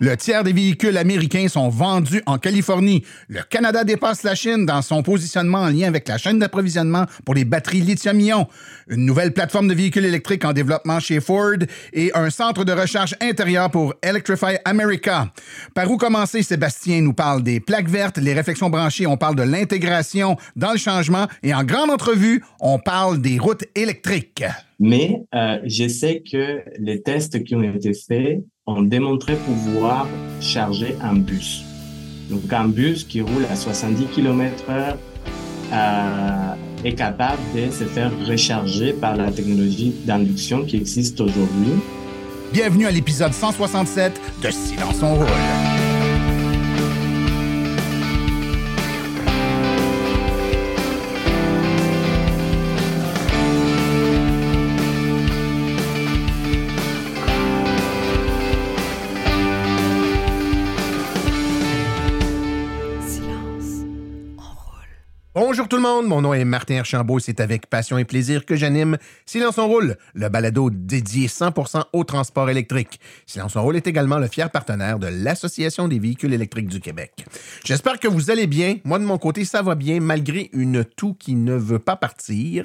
Le tiers des véhicules américains sont vendus en Californie. Le Canada dépasse la Chine dans son positionnement en lien avec la chaîne d'approvisionnement pour les batteries lithium-ion. Une nouvelle plateforme de véhicules électriques en développement chez Ford et un centre de recherche intérieur pour Electrify America. Par où commencer, Sébastien nous parle des plaques vertes, les réflexions branchées, on parle de l'intégration dans le changement et en grande entrevue, on parle des routes électriques. Mais euh, je sais que les tests qui ont été faits ont démontré pouvoir charger un bus. Donc un bus qui roule à 70 km heure euh, est capable de se faire recharger par la technologie d'induction qui existe aujourd'hui. Bienvenue à l'épisode 167 de Silence on roule. Mon nom est Martin Archambault et c'est avec passion et plaisir que j'anime Silence on roule, le balado dédié 100% au transport électrique. Silence on roule est également le fier partenaire de l'Association des véhicules électriques du Québec. J'espère que vous allez bien. Moi de mon côté, ça va bien malgré une toux qui ne veut pas partir.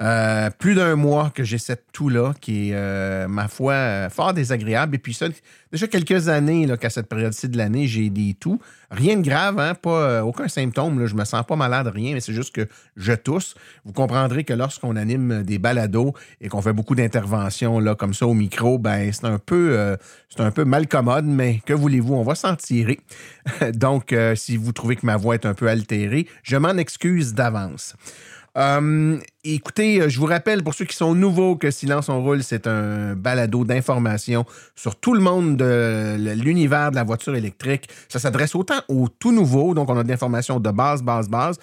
Euh, plus d'un mois que j'ai cette toux-là, qui est, euh, ma foi, euh, fort désagréable. Et puis ça, déjà quelques années qu'à cette période-ci de l'année, j'ai des toux. Rien de grave, hein, pas, aucun symptôme. Là, je me sens pas malade, rien, mais c'est juste que je tousse. Vous comprendrez que lorsqu'on anime des balados et qu'on fait beaucoup d'interventions là, comme ça au micro, ben c'est un peu c'est un peu mal commode, mais que voulez-vous, on va s'en tirer. Donc, si vous trouvez que ma voix est un peu altérée, je m'en excuse d'avance. Euh, écoutez, je vous rappelle pour ceux qui sont nouveaux que Silence on roule, c'est un balado d'information sur tout le monde de l'univers de la voiture électrique. Ça s'adresse autant aux tout nouveaux, donc on a de l'information de base, base, base,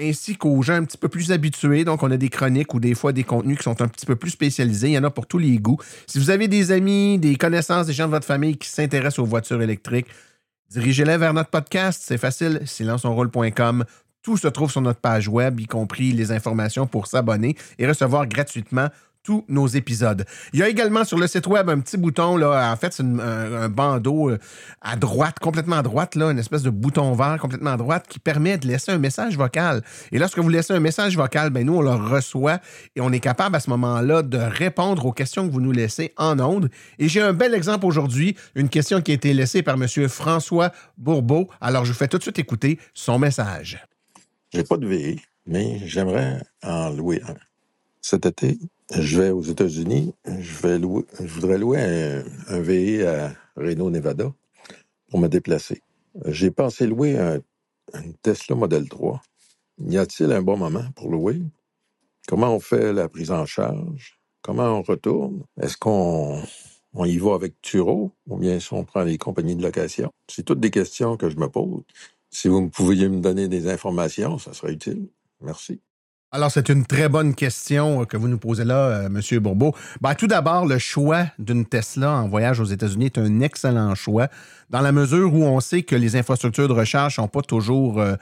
ainsi qu'aux gens un petit peu plus habitués. Donc on a des chroniques ou des fois des contenus qui sont un petit peu plus spécialisés. Il y en a pour tous les goûts. Si vous avez des amis, des connaissances, des gens de votre famille qui s'intéressent aux voitures électriques, dirigez-les vers notre podcast. C'est facile, silenceonroule.com. Tout se trouve sur notre page web, y compris les informations pour s'abonner et recevoir gratuitement tous nos épisodes. Il y a également sur le site web un petit bouton, là, en fait, c'est un, bandeau euh, à droite, complètement à droite, là, une espèce de bouton vert complètement à droite qui permet de laisser un message vocal. Et lorsque vous laissez un message vocal, ben nous, on le reçoit et on est capable à ce moment-là de répondre aux questions que vous nous laissez en ondes. Et j'ai un bel exemple aujourd'hui, une question qui a été laissée par M. François Bourbeau. Alors, je vous fais tout de suite écouter son message. J'ai pas de VI, mais j'aimerais en louer un. Cet été, je vais aux États-Unis, je vais louer, je voudrais louer un, un à Reno, Nevada pour me déplacer. J'ai pensé louer un, Tesla Model 3. Y a-t-il un bon moment pour louer? Comment on fait la prise en charge? Comment on retourne? Est-ce qu'on on y va avec Turo ou bien si on prend les compagnies de location? C'est toutes des questions que je me pose. Si vous pouviez me donner des informations, ça serait utile. Merci. Alors, c'est une très bonne question que vous nous posez là, euh, M. Bourbeau. Ben, tout d'abord, le choix d'une Tesla en voyage aux États-Unis est un excellent choix, dans la mesure où on sait que les infrastructures de recharge ne sont pas toujours euh,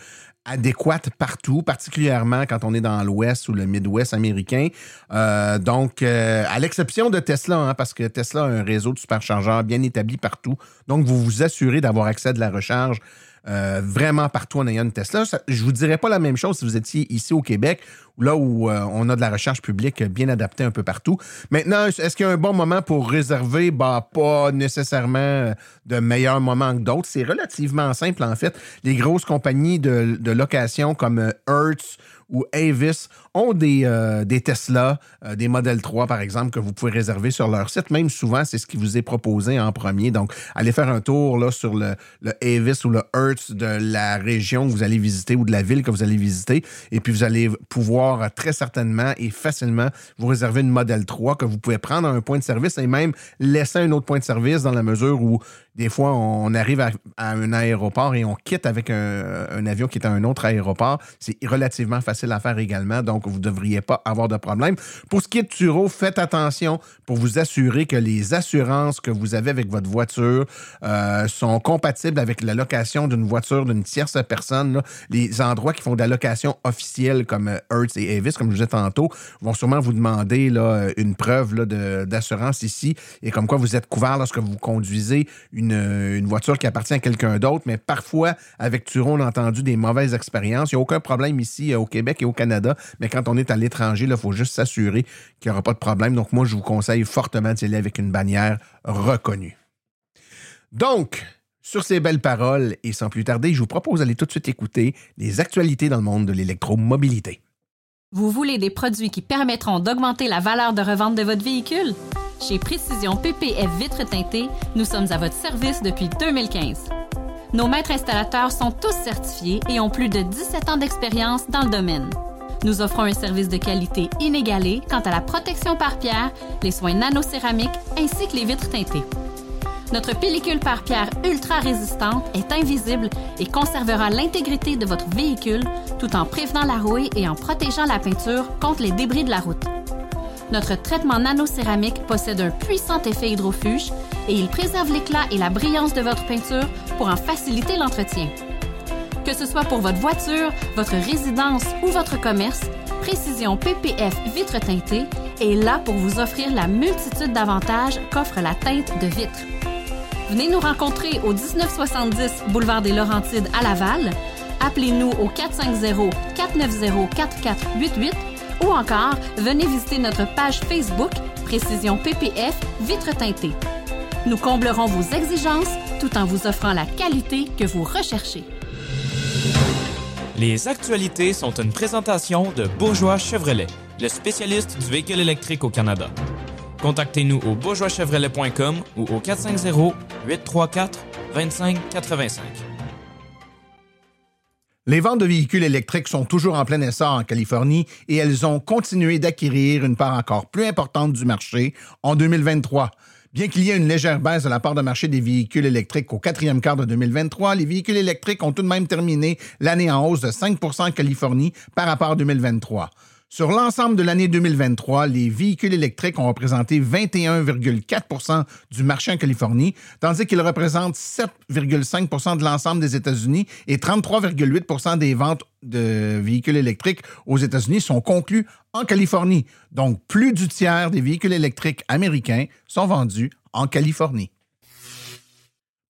adéquates partout, particulièrement quand on est dans l'Ouest ou le Midwest américain. Euh, donc, à l'exception de Tesla, hein, parce que Tesla a un réseau de superchargeurs bien établi partout. Donc, vous vous assurez d'avoir accès à de la recharge euh, vraiment partout en ayant une Tesla. je vous dirais pas la même chose si vous étiez ici au Québec, là où euh, on a de la recherche publique bien adaptée un peu partout. Maintenant, est-ce qu'il y a un bon moment pour réserver? Bah, pas nécessairement euh, de meilleur moment que d'autres. C'est relativement simple, en fait. Les grosses compagnies de, de location comme Hertz ou Avis ont des, euh, des Tesla, euh, des Model 3 par exemple, que vous pouvez réserver sur leur site. Même souvent, c'est ce qui vous est proposé en premier. Donc, allez faire un tour là, sur le, Avis ou le Hertz de la région que vous allez visiter ou de la ville que vous allez visiter. Et puis, vous allez pouvoir très certainement et facilement vous réserver une Model 3 que vous pouvez prendre à un point de service et même laisser un autre point de service dans la mesure où Des fois, on arrive à, un aéroport et on quitte avec un, avion qui est à un autre aéroport. C'est relativement facile à faire également, donc vous ne devriez pas avoir de problème. Pour ce qui est de Turo, faites attention pour vous assurer que les assurances que vous avez avec votre voiture euh, sont compatibles avec la location d'une voiture d'une tierce personne. Les endroits qui font de la location officielle comme euh, Hertz et Avis, comme je disais tantôt, vont sûrement vous demander là, une preuve d'assurance ici et comme quoi vous êtes couvert lorsque vous conduisez une, voiture qui appartient à quelqu'un d'autre, mais parfois, avec Turo, on a entendu des mauvaises expériences. Il n'y a aucun problème ici euh, au Québec et au Canada, mais quand on est à l'étranger, il faut juste s'assurer qu'il n'y aura pas de problème. Donc, moi, je vous conseille fortement d'y aller avec une bannière reconnue. Donc, sur ces belles paroles, et sans plus tarder, je vous propose d'aller tout de suite écouter les actualités dans le monde de l'électromobilité. Vous voulez des produits qui permettront d'augmenter la valeur de revente de votre véhicule? Chez Précision PPF Vitres teintées, nous sommes à votre service depuis 2015. Nos maîtres installateurs sont tous certifiés et ont plus de 17 ans d'expérience dans le domaine. Nous offrons un service de qualité inégalé quant à la protection par pierre, les soins nanocéramiques ainsi que les vitres teintées. Notre pellicule par pierre ultra résistante est invisible et conservera l'intégrité de votre véhicule tout en prévenant la rouille et en protégeant la peinture contre les débris de la route. Notre traitement nanocéramique possède un puissant effet hydrofuge et il préserve l'éclat et la brillance de votre peinture pour en faciliter l'entretien. Que ce soit pour votre voiture, votre résidence ou votre commerce, Précision PPF vitre teintée est là pour vous offrir la multitude d'avantages qu'offre la teinte de vitre. Venez nous rencontrer au 1970 boulevard des Laurentides à Laval. Appelez-nous au 450 490 4488 ou encore venez visiter notre page Facebook Précision PPF Vitre teintée. Nous comblerons vos exigences tout en vous offrant la qualité que vous recherchez. Les actualités sont une présentation de Bourgeois Chevrolet, le spécialiste du véhicule électrique au Canada. Contactez-nous au bourgeoischevrolet.com ou au 450 834 2585. Les ventes de véhicules électriques sont toujours en plein essor en Californie et elles ont continué d'acquérir une part encore plus importante du marché en 2023. Bien qu'il y ait une légère baisse de la part de marché des véhicules électriques au quatrième quart de 2023, les véhicules électriques ont tout de même terminé l'année en hausse de 5 en Californie par rapport à 2023. Sur l'ensemble de l'année 2023, les véhicules électriques ont représenté 21,4% du marché en Californie, tandis qu'ils représentent 7,5% de l'ensemble des États-Unis et 33,8% des ventes de véhicules électriques aux États-Unis sont conclues en Californie. Donc, plus du tiers des véhicules électriques américains sont vendus en Californie.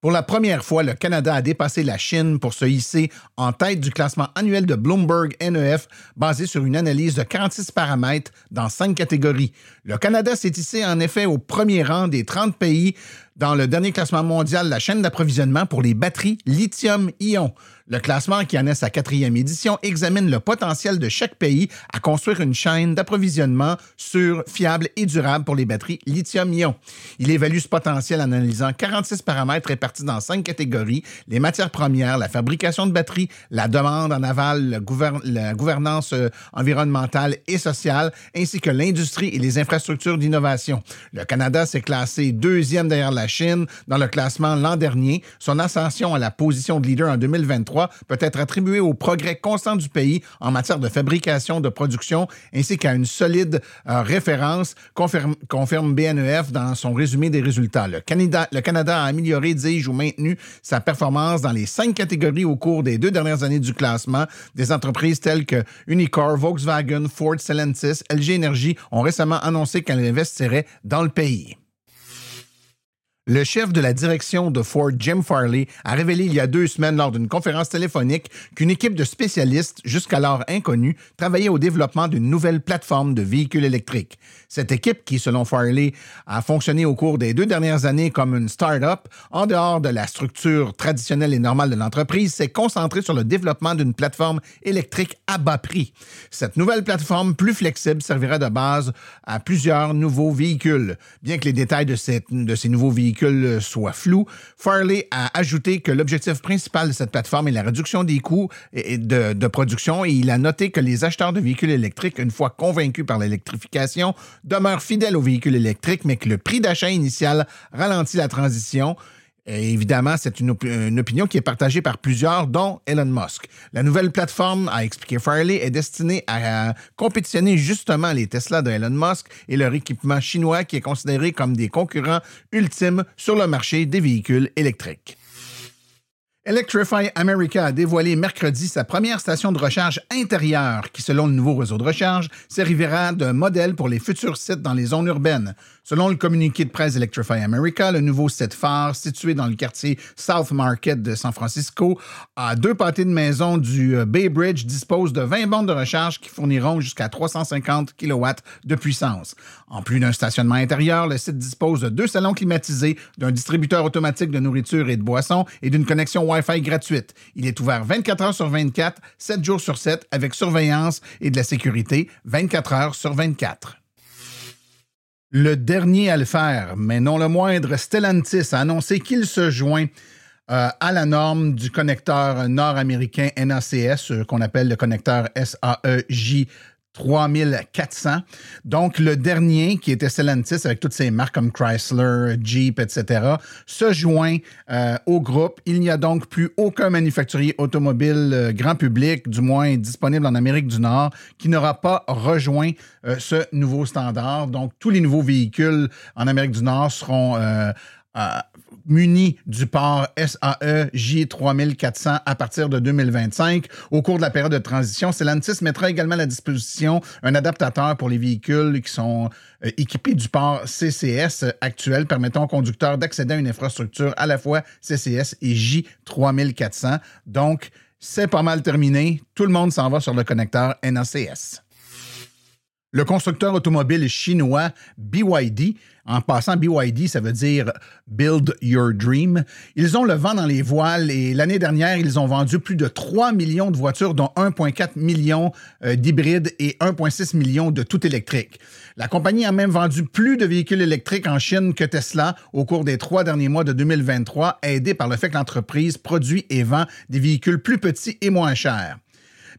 Pour la première fois, le Canada a dépassé la Chine pour se hisser en tête du classement annuel de Bloomberg NEF basé sur une analyse de 46 paramètres dans cinq catégories. Le Canada s'est hissé en effet au premier rang des 30 pays dans le dernier classement mondial la chaîne d'approvisionnement pour les batteries lithium-ion. Le classement, qui en est sa quatrième édition, examine le potentiel de chaque pays à construire une chaîne d'approvisionnement sûre, fiable et durable pour les batteries lithium-ion. Il évalue ce potentiel en analysant 46 paramètres répartis dans cinq catégories les matières premières, la fabrication de batteries, la demande en aval, la gouvernance euh, environnementale et sociale, ainsi que l'industrie et les infrastructures d'innovation. Le Canada s'est classé deuxième derrière la Chine dans le classement l'an dernier. Son ascension à la position de leader en 2023 peut être attribué au progrès constant du pays en matière de fabrication, de production, ainsi qu'à une solide euh, référence, confirme, BNEF dans son résumé des résultats. Le Canada, a amélioré, dis-je, ou maintenu sa performance dans les cinq catégories au cours des deux dernières années du classement. Des entreprises telles que Unicore, Volkswagen, Ford, Stellantis, LG Energy ont récemment annoncé qu'elles investiraient dans le pays. Le chef de la direction de Ford, Jim Farley, a révélé il y a deux semaines lors d'une conférence téléphonique qu'une équipe de spécialistes, jusqu'alors inconnus, travaillait au développement d'une nouvelle plateforme de véhicules électriques. Cette équipe, qui, selon Farley, a fonctionné au cours des deux dernières années comme une start-up, en dehors de la structure traditionnelle et normale de l'entreprise, s'est concentrée sur le développement d'une plateforme électrique à bas prix. Cette nouvelle plateforme, plus flexible, servira de base à plusieurs nouveaux véhicules. Bien que les détails de, de ces nouveaux véhicules soit flou, Farley a ajouté que l'objectif principal de cette plateforme est la réduction des coûts de, de production et il a noté que les acheteurs de véhicules électriques, une fois convaincus par l'électrification, demeurent fidèles aux véhicules électriques, mais que le prix d'achat initial ralentit la transition Évidemment, c'est une, op- une opinion qui est partagée par plusieurs, dont Elon Musk. La nouvelle plateforme, a expliqué Farley, est destinée à compétitionner justement les Tesla de Elon Musk et leur équipement chinois qui est considéré comme des concurrents ultimes sur le marché des véhicules électriques. Electrify America a dévoilé mercredi sa première station de recharge intérieure qui, selon le nouveau réseau de recharge, servira de modèle pour les futurs sites dans les zones urbaines. Selon le communiqué de presse Electrify America, le nouveau site phare, situé dans le quartier South Market de San Francisco, à deux pâtés de maison du euh, Bay Bridge, dispose de 20 bornes de recharge qui fourniront jusqu'à 350 kW de puissance. En plus d'un stationnement intérieur, le site dispose de deux salons climatisés, d'un distributeur automatique de nourriture et de boissons et d'une connexion Wi-Fi gratuite. Il est ouvert 24 heures sur 24, 7 jours sur 7, avec surveillance et de la sécurité 24 heures sur 24. Le dernier à le faire, mais non le moindre, Stellantis a annoncé qu'il se joint euh, à la norme du connecteur nord-américain NACS, euh, qu'on appelle le connecteur SAEJ 3400. Donc, le dernier, qui était Stellantis, avec toutes ses marques comme Chrysler, Jeep, etc., se joint euh, au groupe. Il n'y a donc plus aucun manufacturier automobile euh, grand public, du moins disponible en Amérique du Nord, qui n'aura pas rejoint euh, ce nouveau standard. Donc, tous les nouveaux véhicules en Amérique du Nord seront euh, munis du port SAE J3400 à partir de 2025. Au cours de la période de transition, Stellantis mettra également à la disposition un adaptateur pour les véhicules qui sont euh, équipés du port CCS actuel, permettant aux conducteurs d'accéder à une infrastructure à la fois CCS et J3400. Donc, c'est pas mal terminé. Tout le monde s'en va sur le connecteur NACS. Le constructeur automobile chinois BYD, en passant BYD, ça veut dire Build Your Dream, ils ont le vent dans les voiles et l'année dernière, ils ont vendu plus de 3 millions de voitures, dont 1,4 million euh, d'hybrides et 1,6 million de tout électrique. La compagnie a même vendu plus de véhicules électriques en Chine que Tesla au cours des trois derniers mois de 2023, aidé par le fait que l'entreprise produit et vend des véhicules plus petits et moins chers.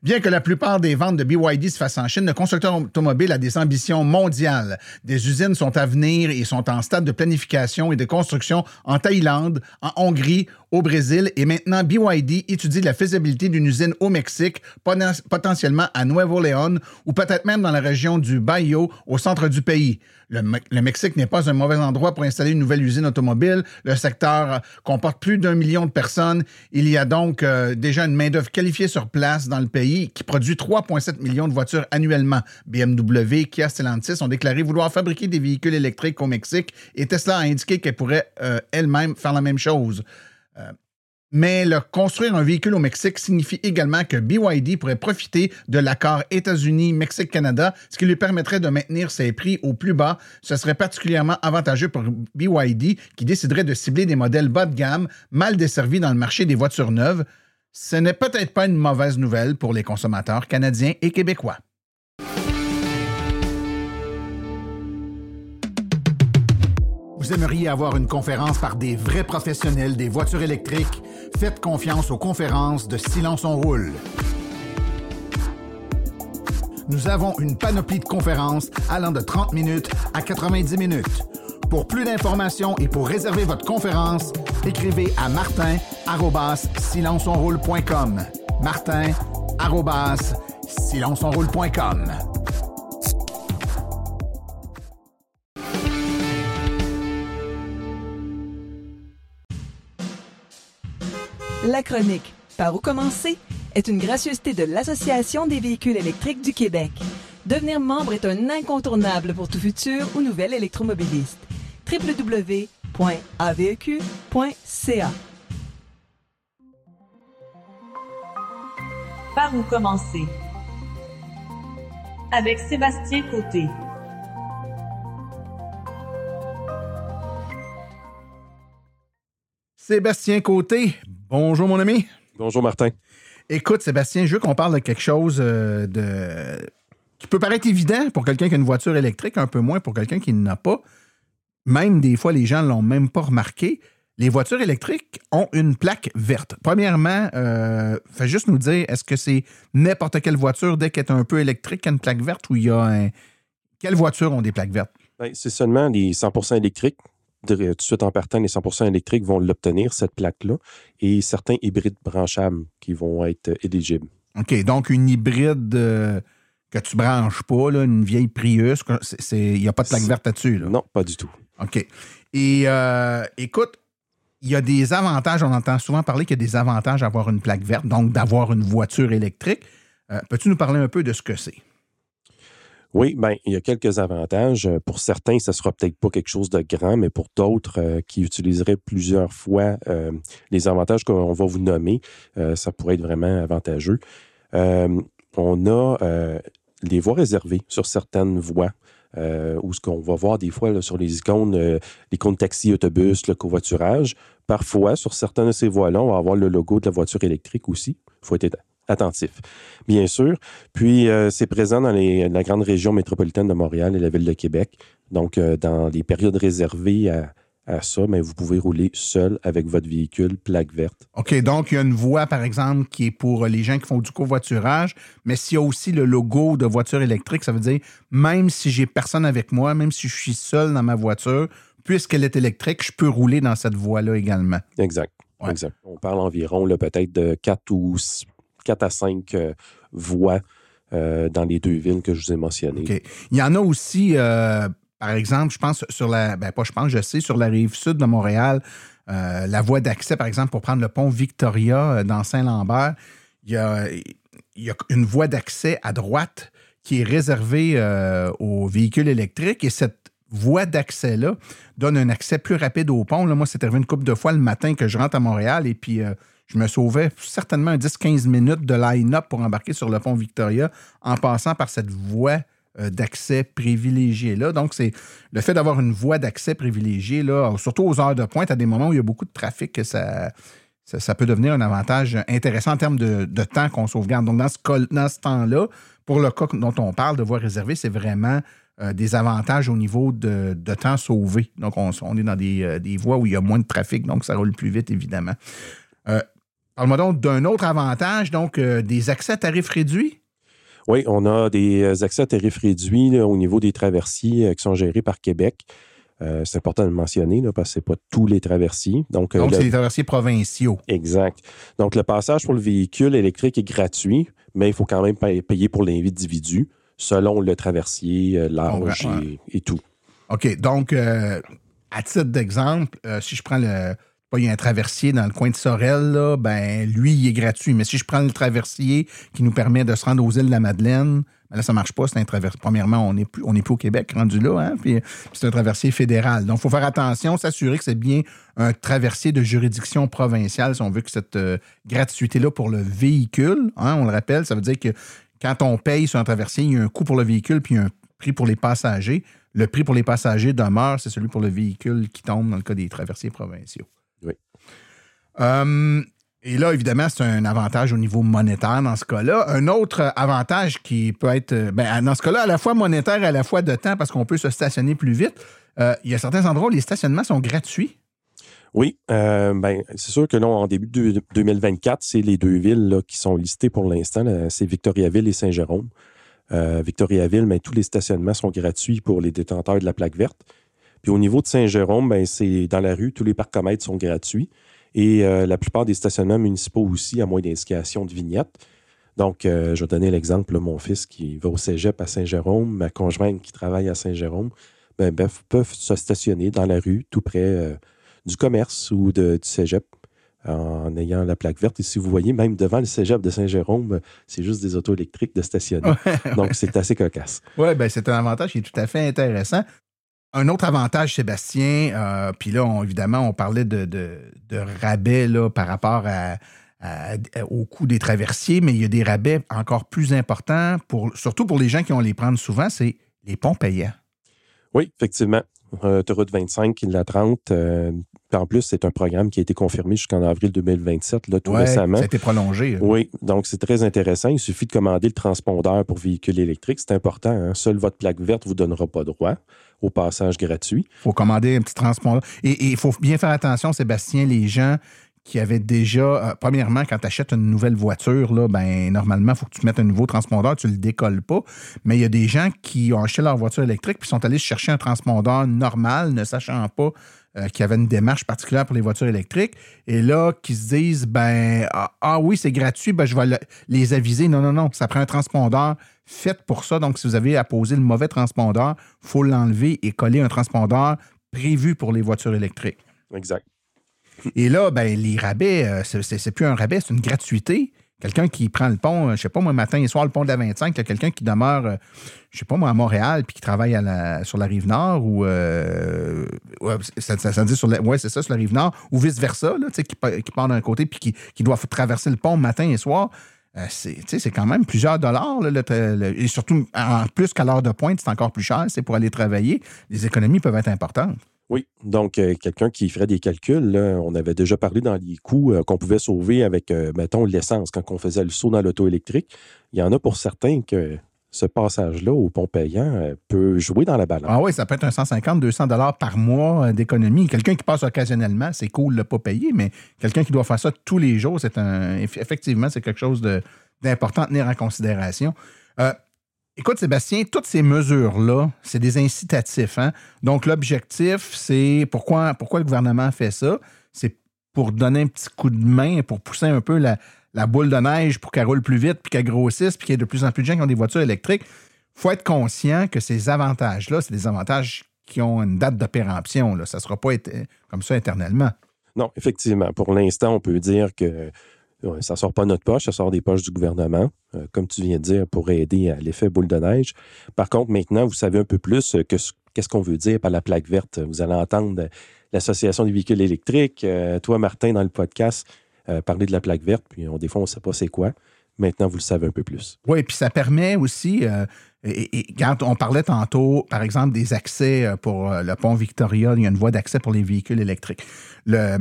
Bien que la plupart des ventes de BYD se fassent en Chine, le constructeur automobile a des ambitions mondiales. Des usines sont à venir et sont en stade de planification et de construction en Thaïlande, en Hongrie, au Brésil et maintenant BYD étudie la faisabilité d'une usine au Mexique, poten- potentiellement à Nuevo León ou peut-être même dans la région du Bayo au centre du pays. Le, Me- le Mexique n'est pas un mauvais endroit pour installer une nouvelle usine automobile. Le secteur comporte plus d'un million de personnes. Il y a donc euh, déjà une main-d'œuvre qualifiée sur place dans le pays qui produit 3,7 millions de voitures annuellement. BMW, Kia, Stellantis ont déclaré vouloir fabriquer des véhicules électriques au Mexique et Tesla a indiqué qu'elle pourrait euh, elle-même faire la même chose. Euh, mais construire un véhicule au Mexique signifie également que BYD pourrait profiter de l'accord États-Unis-Mexique-Canada, ce qui lui permettrait de maintenir ses prix au plus bas. Ce serait particulièrement avantageux pour BYD qui déciderait de cibler des modèles bas de gamme mal desservis dans le marché des voitures neuves. Ce n'est peut-être pas une mauvaise nouvelle pour les consommateurs canadiens et québécois. Vous aimeriez avoir une conférence par des vrais professionnels des voitures électriques? Faites confiance aux conférences de Silence on Roule. Nous avons une panoplie de conférences allant de 30 minutes à 90 minutes. Pour plus d'informations et pour réserver votre conférence, écrivez à martin silenceonroule.com. La chronique Par où commencer est une gracieuseté de l'Association des véhicules électriques du Québec. Devenir membre est un incontournable pour tout futur ou nouvel électromobiliste. www.aveq.ca Par où commencer? Avec Sébastien Côté. Sébastien Côté, bonjour mon ami. Bonjour Martin. Écoute, Sébastien, je veux qu'on parle de quelque chose euh, de qui peut paraître évident pour quelqu'un qui a une voiture électrique, un peu moins pour quelqu'un qui n'en a pas. Même des fois, les gens ne l'ont même pas remarqué. Les voitures électriques ont une plaque verte. Premièrement, euh, fais juste nous dire, est-ce que c'est n'importe quelle voiture, dès qu'elle est un peu électrique, qui a une plaque verte ou il y a un... Quelles voitures ont des plaques vertes? Ben, c'est seulement les 100% électriques de, tout de suite en partant, les 100% électriques vont l'obtenir, cette plaque-là, et certains hybrides branchables qui vont être euh, éligibles. OK, donc une hybride euh, que tu branches pas, là, une vieille Prius, il n'y a pas de plaque verte là-dessus. Là? Non, pas du tout. OK. Et euh, écoute, il y a des avantages, on entend souvent parler qu'il y a des avantages à avoir une plaque verte, donc d'avoir une voiture électrique. Euh, Peux-tu nous parler un peu de ce que c'est? Oui, ben, il y a quelques avantages. Euh, Pour certains, ce sera peut-être pas quelque chose de grand, mais pour d'autres qui utiliseraient plusieurs fois les avantages qu'on va vous nommer, ça pourrait être vraiment avantageux. On a les voies réservées sur certaines voies. Euh, où ce qu'on va voir des fois là, sur les icônes, euh, l'icône taxi, autobus, le covoiturage. Parfois, sur certaines de ces voies-là, on va avoir le logo de la voiture électrique aussi. Il faut être attentif, bien sûr. Puis, euh, c'est présent dans les- la grande région métropolitaine de Montréal et la ville de Québec. Donc, euh, dans les périodes réservées à, à ça, mais vous pouvez rouler seul avec votre véhicule plaque verte. OK, donc il y a une voie, par exemple, qui est pour les gens qui font du covoiturage, mais s'il y a aussi le logo de voiture électrique, ça veut dire même si j'ai personne avec moi, même si je suis seul dans ma voiture, puisqu'elle est électrique, je peux rouler dans cette voie-là également. Exact. Ouais. exact. On parle environ peut-être de 4 ou 4 à 5 euh, voies euh, dans les deux villes que je vous ai mentionnées. OK. Il y en a aussi, euh, par exemple, je pense sur la. Ben, pas je pense, je sais, sur la rive sud de Montréal, euh, la voie d'accès, par exemple, pour prendre le pont Victoria euh, dans Saint-Lambert, il y a, une voie d'accès à droite qui est réservée euh, aux véhicules électriques et cette voie d'accès-là donne un accès plus rapide au pont. Moi, c'est arrivé une couple de fois le matin que je rentre à Montréal et puis je me sauvais certainement un 10-15 minutes de line-up pour embarquer sur le pont Victoria en passant par cette voie d'accès privilégiée là. Donc, c'est le fait d'avoir une voie d'accès privilégiée, là, surtout aux heures de pointe, à des moments où il y a beaucoup de trafic, que ça, ça, peut devenir un avantage intéressant en termes de, de temps qu'on sauvegarde. Donc, dans ce, dans ce temps-là, pour le cas dont on parle de voie réservée, c'est vraiment euh, des avantages au niveau de, de temps sauvé. Donc, on, est dans des, euh, des voies où il y a moins de trafic, donc ça roule plus vite, évidemment. Euh, Parle-moi donc d'un autre avantage, donc euh, des accès à tarifs réduits. Oui, on a des euh, accès à tarifs réduits là, au niveau des traversiers euh, qui sont gérés par Québec. Euh, c'est important de le mentionner là, parce que ce n'est pas tous les traversiers. Donc, Donc, le- c'est des traversiers provinciaux. Exact. Donc, le passage pour le véhicule électrique est gratuit, mais il faut quand même pa- payer pour l'individu selon le traversier, l'âge et, et tout. OK. Donc, euh, à titre d'exemple, euh, si je prends le. Il y a un traversier dans le coin de Sorel, là, ben, lui, il est gratuit. Mais si je prends le traversier qui nous permet de se rendre aux îles de la Madeleine, ben là, ça ne marche pas. C'est un traversier. Premièrement, on n'est plus, plus au Québec rendu là, hein, puis c'est un traversier fédéral. Donc, il faut faire attention, s'assurer que c'est bien un traversier de juridiction provinciale si on veut que cette euh, gratuité-là pour le véhicule, hein, on le rappelle, ça veut dire que quand on paye sur un traversier, il y a un coût pour le véhicule puis un prix pour les passagers. Le prix pour les passagers demeure, c'est celui pour le véhicule qui tombe dans le cas des traversiers provinciaux. Euh, et là, évidemment, c'est un avantage au niveau monétaire dans ce cas-là. Un autre avantage qui peut être, euh, ben, dans ce cas-là, à la fois monétaire et à la fois de temps, parce qu'on peut se stationner plus vite. euh, il y a certains endroits où les stationnements sont gratuits. Oui, euh, ben, c'est sûr que là, en début de 2024, c'est les deux villes là, qui sont listées pour l'instant. C'est Victoriaville et Saint-Jérôme. Victoriaville, ben, tous les stationnements sont gratuits pour les détenteurs de la plaque verte. Puis au niveau de Saint-Jérôme, ben, c'est dans la rue, tous les parcomètres sont gratuits. Et euh, la plupart des stationnements municipaux aussi, à moins d'indication de vignette. Donc, euh, je vais donner l'exemple, mon fils qui va au cégep à Saint-Jérôme, ma conjointe qui travaille à Saint-Jérôme, ben, ben, peuvent se stationner dans la rue, tout près euh, du commerce ou de, du cégep, en ayant la plaque verte. Et si vous voyez, même devant le cégep de Saint-Jérôme, c'est juste des autos électriques de stationner. Donc, c'est assez cocasse. Oui, ben, c'est un avantage qui est tout à fait intéressant. Un autre avantage, Sébastien, euh, puis là, évidemment, on parlait de, rabais là, par rapport au coût des traversiers, mais il y a des rabais encore plus importants, surtout pour les gens qui vont les prendre souvent, c'est les ponts payants. Oui, effectivement. Euh, Autoroute 25, la 30. euh, puis en plus, c'est un programme qui a été confirmé jusqu'en avril 2027, là, tout Ouais, récemment. Ça a été prolongé. Oui, donc c'est très intéressant. Il suffit de commander le transpondeur pour véhicule électrique. C'est important. hein. Seule votre plaque verte ne vous donnera pas droit au passage gratuit. Il faut commander un petit transpondeur. Et il faut bien faire attention, Sébastien, les gens qui avaient déjà. euh, premièrement, quand tu achètes une nouvelle voiture, là, ben, normalement, il faut que tu mettes un nouveau transpondeur, tu ne le décolles pas. Mais il y a des gens qui ont acheté leur voiture électrique puis sont allés chercher un transpondeur normal, ne sachant pas euh, qu'il y avait une démarche particulière pour les voitures électriques. Et là, qui se disent ben ah, ah oui, c'est gratuit, ben, je vais le- les aviser. Non, non, non, ça prend un transpondeur fait pour ça. Donc, si vous avez à poser le mauvais transpondeur, il faut l'enlever et coller un transpondeur prévu pour les voitures électriques. Exact. Et là, ben, les rabais, euh, c'est- plus un rabais, c'est une gratuité. Quelqu'un qui prend le pont, euh, je sais pas moi, matin et soir, le pont de la 25, il y a quelqu'un qui demeure, euh, je sais pas moi, à Montréal, puis qui travaille sur la rive nord, ou. ça, dit sur la, ouais, c'est ça, sur la rive nord, ou vice-versa, qui, pa- qui part d'un côté, puis qui, doit traverser le pont matin et soir. C'est quand même plusieurs dollars. et surtout, en plus qu'à l'heure de pointe, c'est encore plus cher. C'est pour aller travailler. Les économies peuvent être importantes. Oui, donc euh, quelqu'un qui ferait des calculs, on avait déjà parlé dans les coûts euh, qu'on pouvait sauver avec, euh, mettons, l'essence quand on faisait le saut dans l'auto électrique. Il y en a pour certains que ce passage-là au pont payant peut jouer dans la balance. Ah oui, ça peut être un 150, 200 dollars par mois d'économie. Quelqu'un qui passe occasionnellement, c'est cool de ne pas payer, mais quelqu'un qui doit faire ça tous les jours, c'est un. eff- Effectivement, c'est quelque chose d'important à tenir en considération. Euh, écoute, Sébastien, toutes ces mesures-là, c'est des incitatifs. hein. Donc, l'objectif, c'est pourquoi, pourquoi le gouvernement fait ça? C'est pour donner un petit coup de main, pour pousser un peu la, la boule de neige pour qu'elle roule plus vite, puis qu'elle grossisse, puis qu'il y ait de plus en plus de gens qui ont des voitures électriques. Il faut être conscient que ces avantages-là, c'est des avantages qui ont une date de péremption. Ça ne sera pas été- comme ça éternellement. Non, effectivement. Pour l'instant, on peut dire que euh, ça sort pas notre poche, ça sort des poches du gouvernement, euh, comme tu viens de dire, pour aider à l'effet boule de neige. Par contre, maintenant, vous savez un peu plus euh, que ce- qu'est-ce qu'on veut dire par la plaque verte. Vous allez entendre l'Association des véhicules électriques, euh, toi, Martin, dans le podcast, euh, parler de la plaque verte, puis on, des fois, on ne sait pas c'est quoi. Maintenant, vous le savez un peu plus. Oui, puis ça permet aussi, et, et quand on parlait tantôt, par exemple, des accès pour le pont Victoria, il y a une voie d'accès pour les véhicules électriques. Le,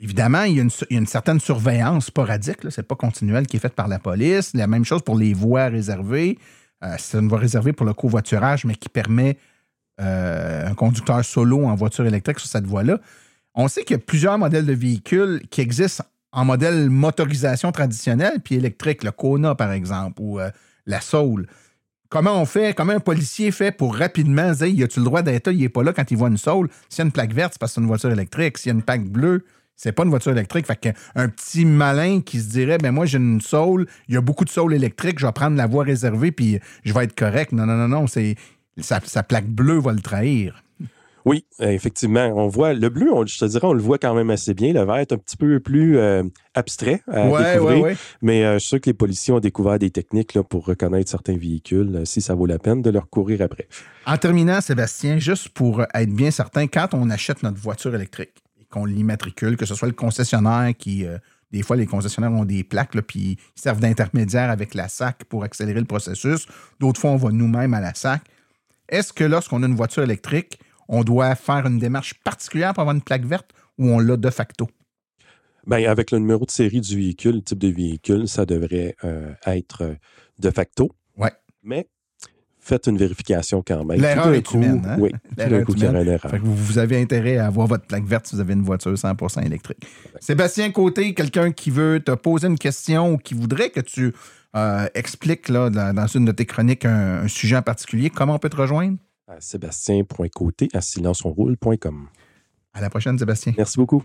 évidemment, il y, a une, certaine surveillance sporadique, ce n'est pas continuelle, qui est faite par la police. La même chose pour les voies réservées. Euh, c'est une voie réservée pour le covoiturage, mais qui permet euh, un conducteur solo en voiture électrique sur cette voie-là. On sait qu'il y a plusieurs modèles de véhicules qui existent en modèle motorisation traditionnelle puis électrique, le Kona par exemple, ou euh, la Soul. Comment on fait, comment un policier fait pour rapidement dire y a-tu le droit d'être là, il n'est pas là quand il voit une Soul? S'il y a une plaque verte, c'est parce que c'est une voiture électrique. S'il y a une plaque bleue, c'est pas une voiture électrique. Fait qu'un petit malin qui se dirait ben moi j'ai une Soul, il y a beaucoup de Soul électriques, je vais prendre la voie réservée puis je vais être correct. Non, non, non, non, c'est sa, sa plaque bleue va le trahir. Oui, effectivement. On voit le bleu, on- je te dirais, on le voit quand même assez bien. Le vert est un petit peu plus euh, abstrait à Ouais, découvrir. ouais, ouais. Mais euh, je suis sûr que les policiers ont découvert des techniques là, pour reconnaître certains véhicules, euh, si ça vaut la peine de leur courir après. En terminant, Sébastien, juste pour être bien certain, quand on achète notre voiture électrique qu'on l'immatricule, que ce soit le concessionnaire qui, euh, des fois, les concessionnaires ont des plaques, là, puis ils servent d'intermédiaire avec la SAC pour accélérer le processus. D'autres fois, on va nous-mêmes à la SAC. Est-ce que lorsqu'on a une voiture électrique, on doit faire une démarche particulière pour avoir une plaque verte ou on l'a de facto? Ben, avec le numéro de série du véhicule, le type de véhicule, ça devrait euh, être euh, de facto. Ouais. Mais faites une vérification quand même. L'erreur est coup, humaine. Hein? Oui, tout d'un coup, il y aura humaine. une erreur. Fait que vous, avez intérêt à avoir votre plaque verte si vous avez une voiture 100% électrique. Sébastien Côté, quelqu'un qui veut te poser une question ou qui voudrait que tu euh, expliques là, dans, dans une de tes chroniques un, un sujet en particulier, comment on peut te rejoindre? À sébastien.côté à silenceonroule.com. À la prochaine, Sébastien. Merci beaucoup.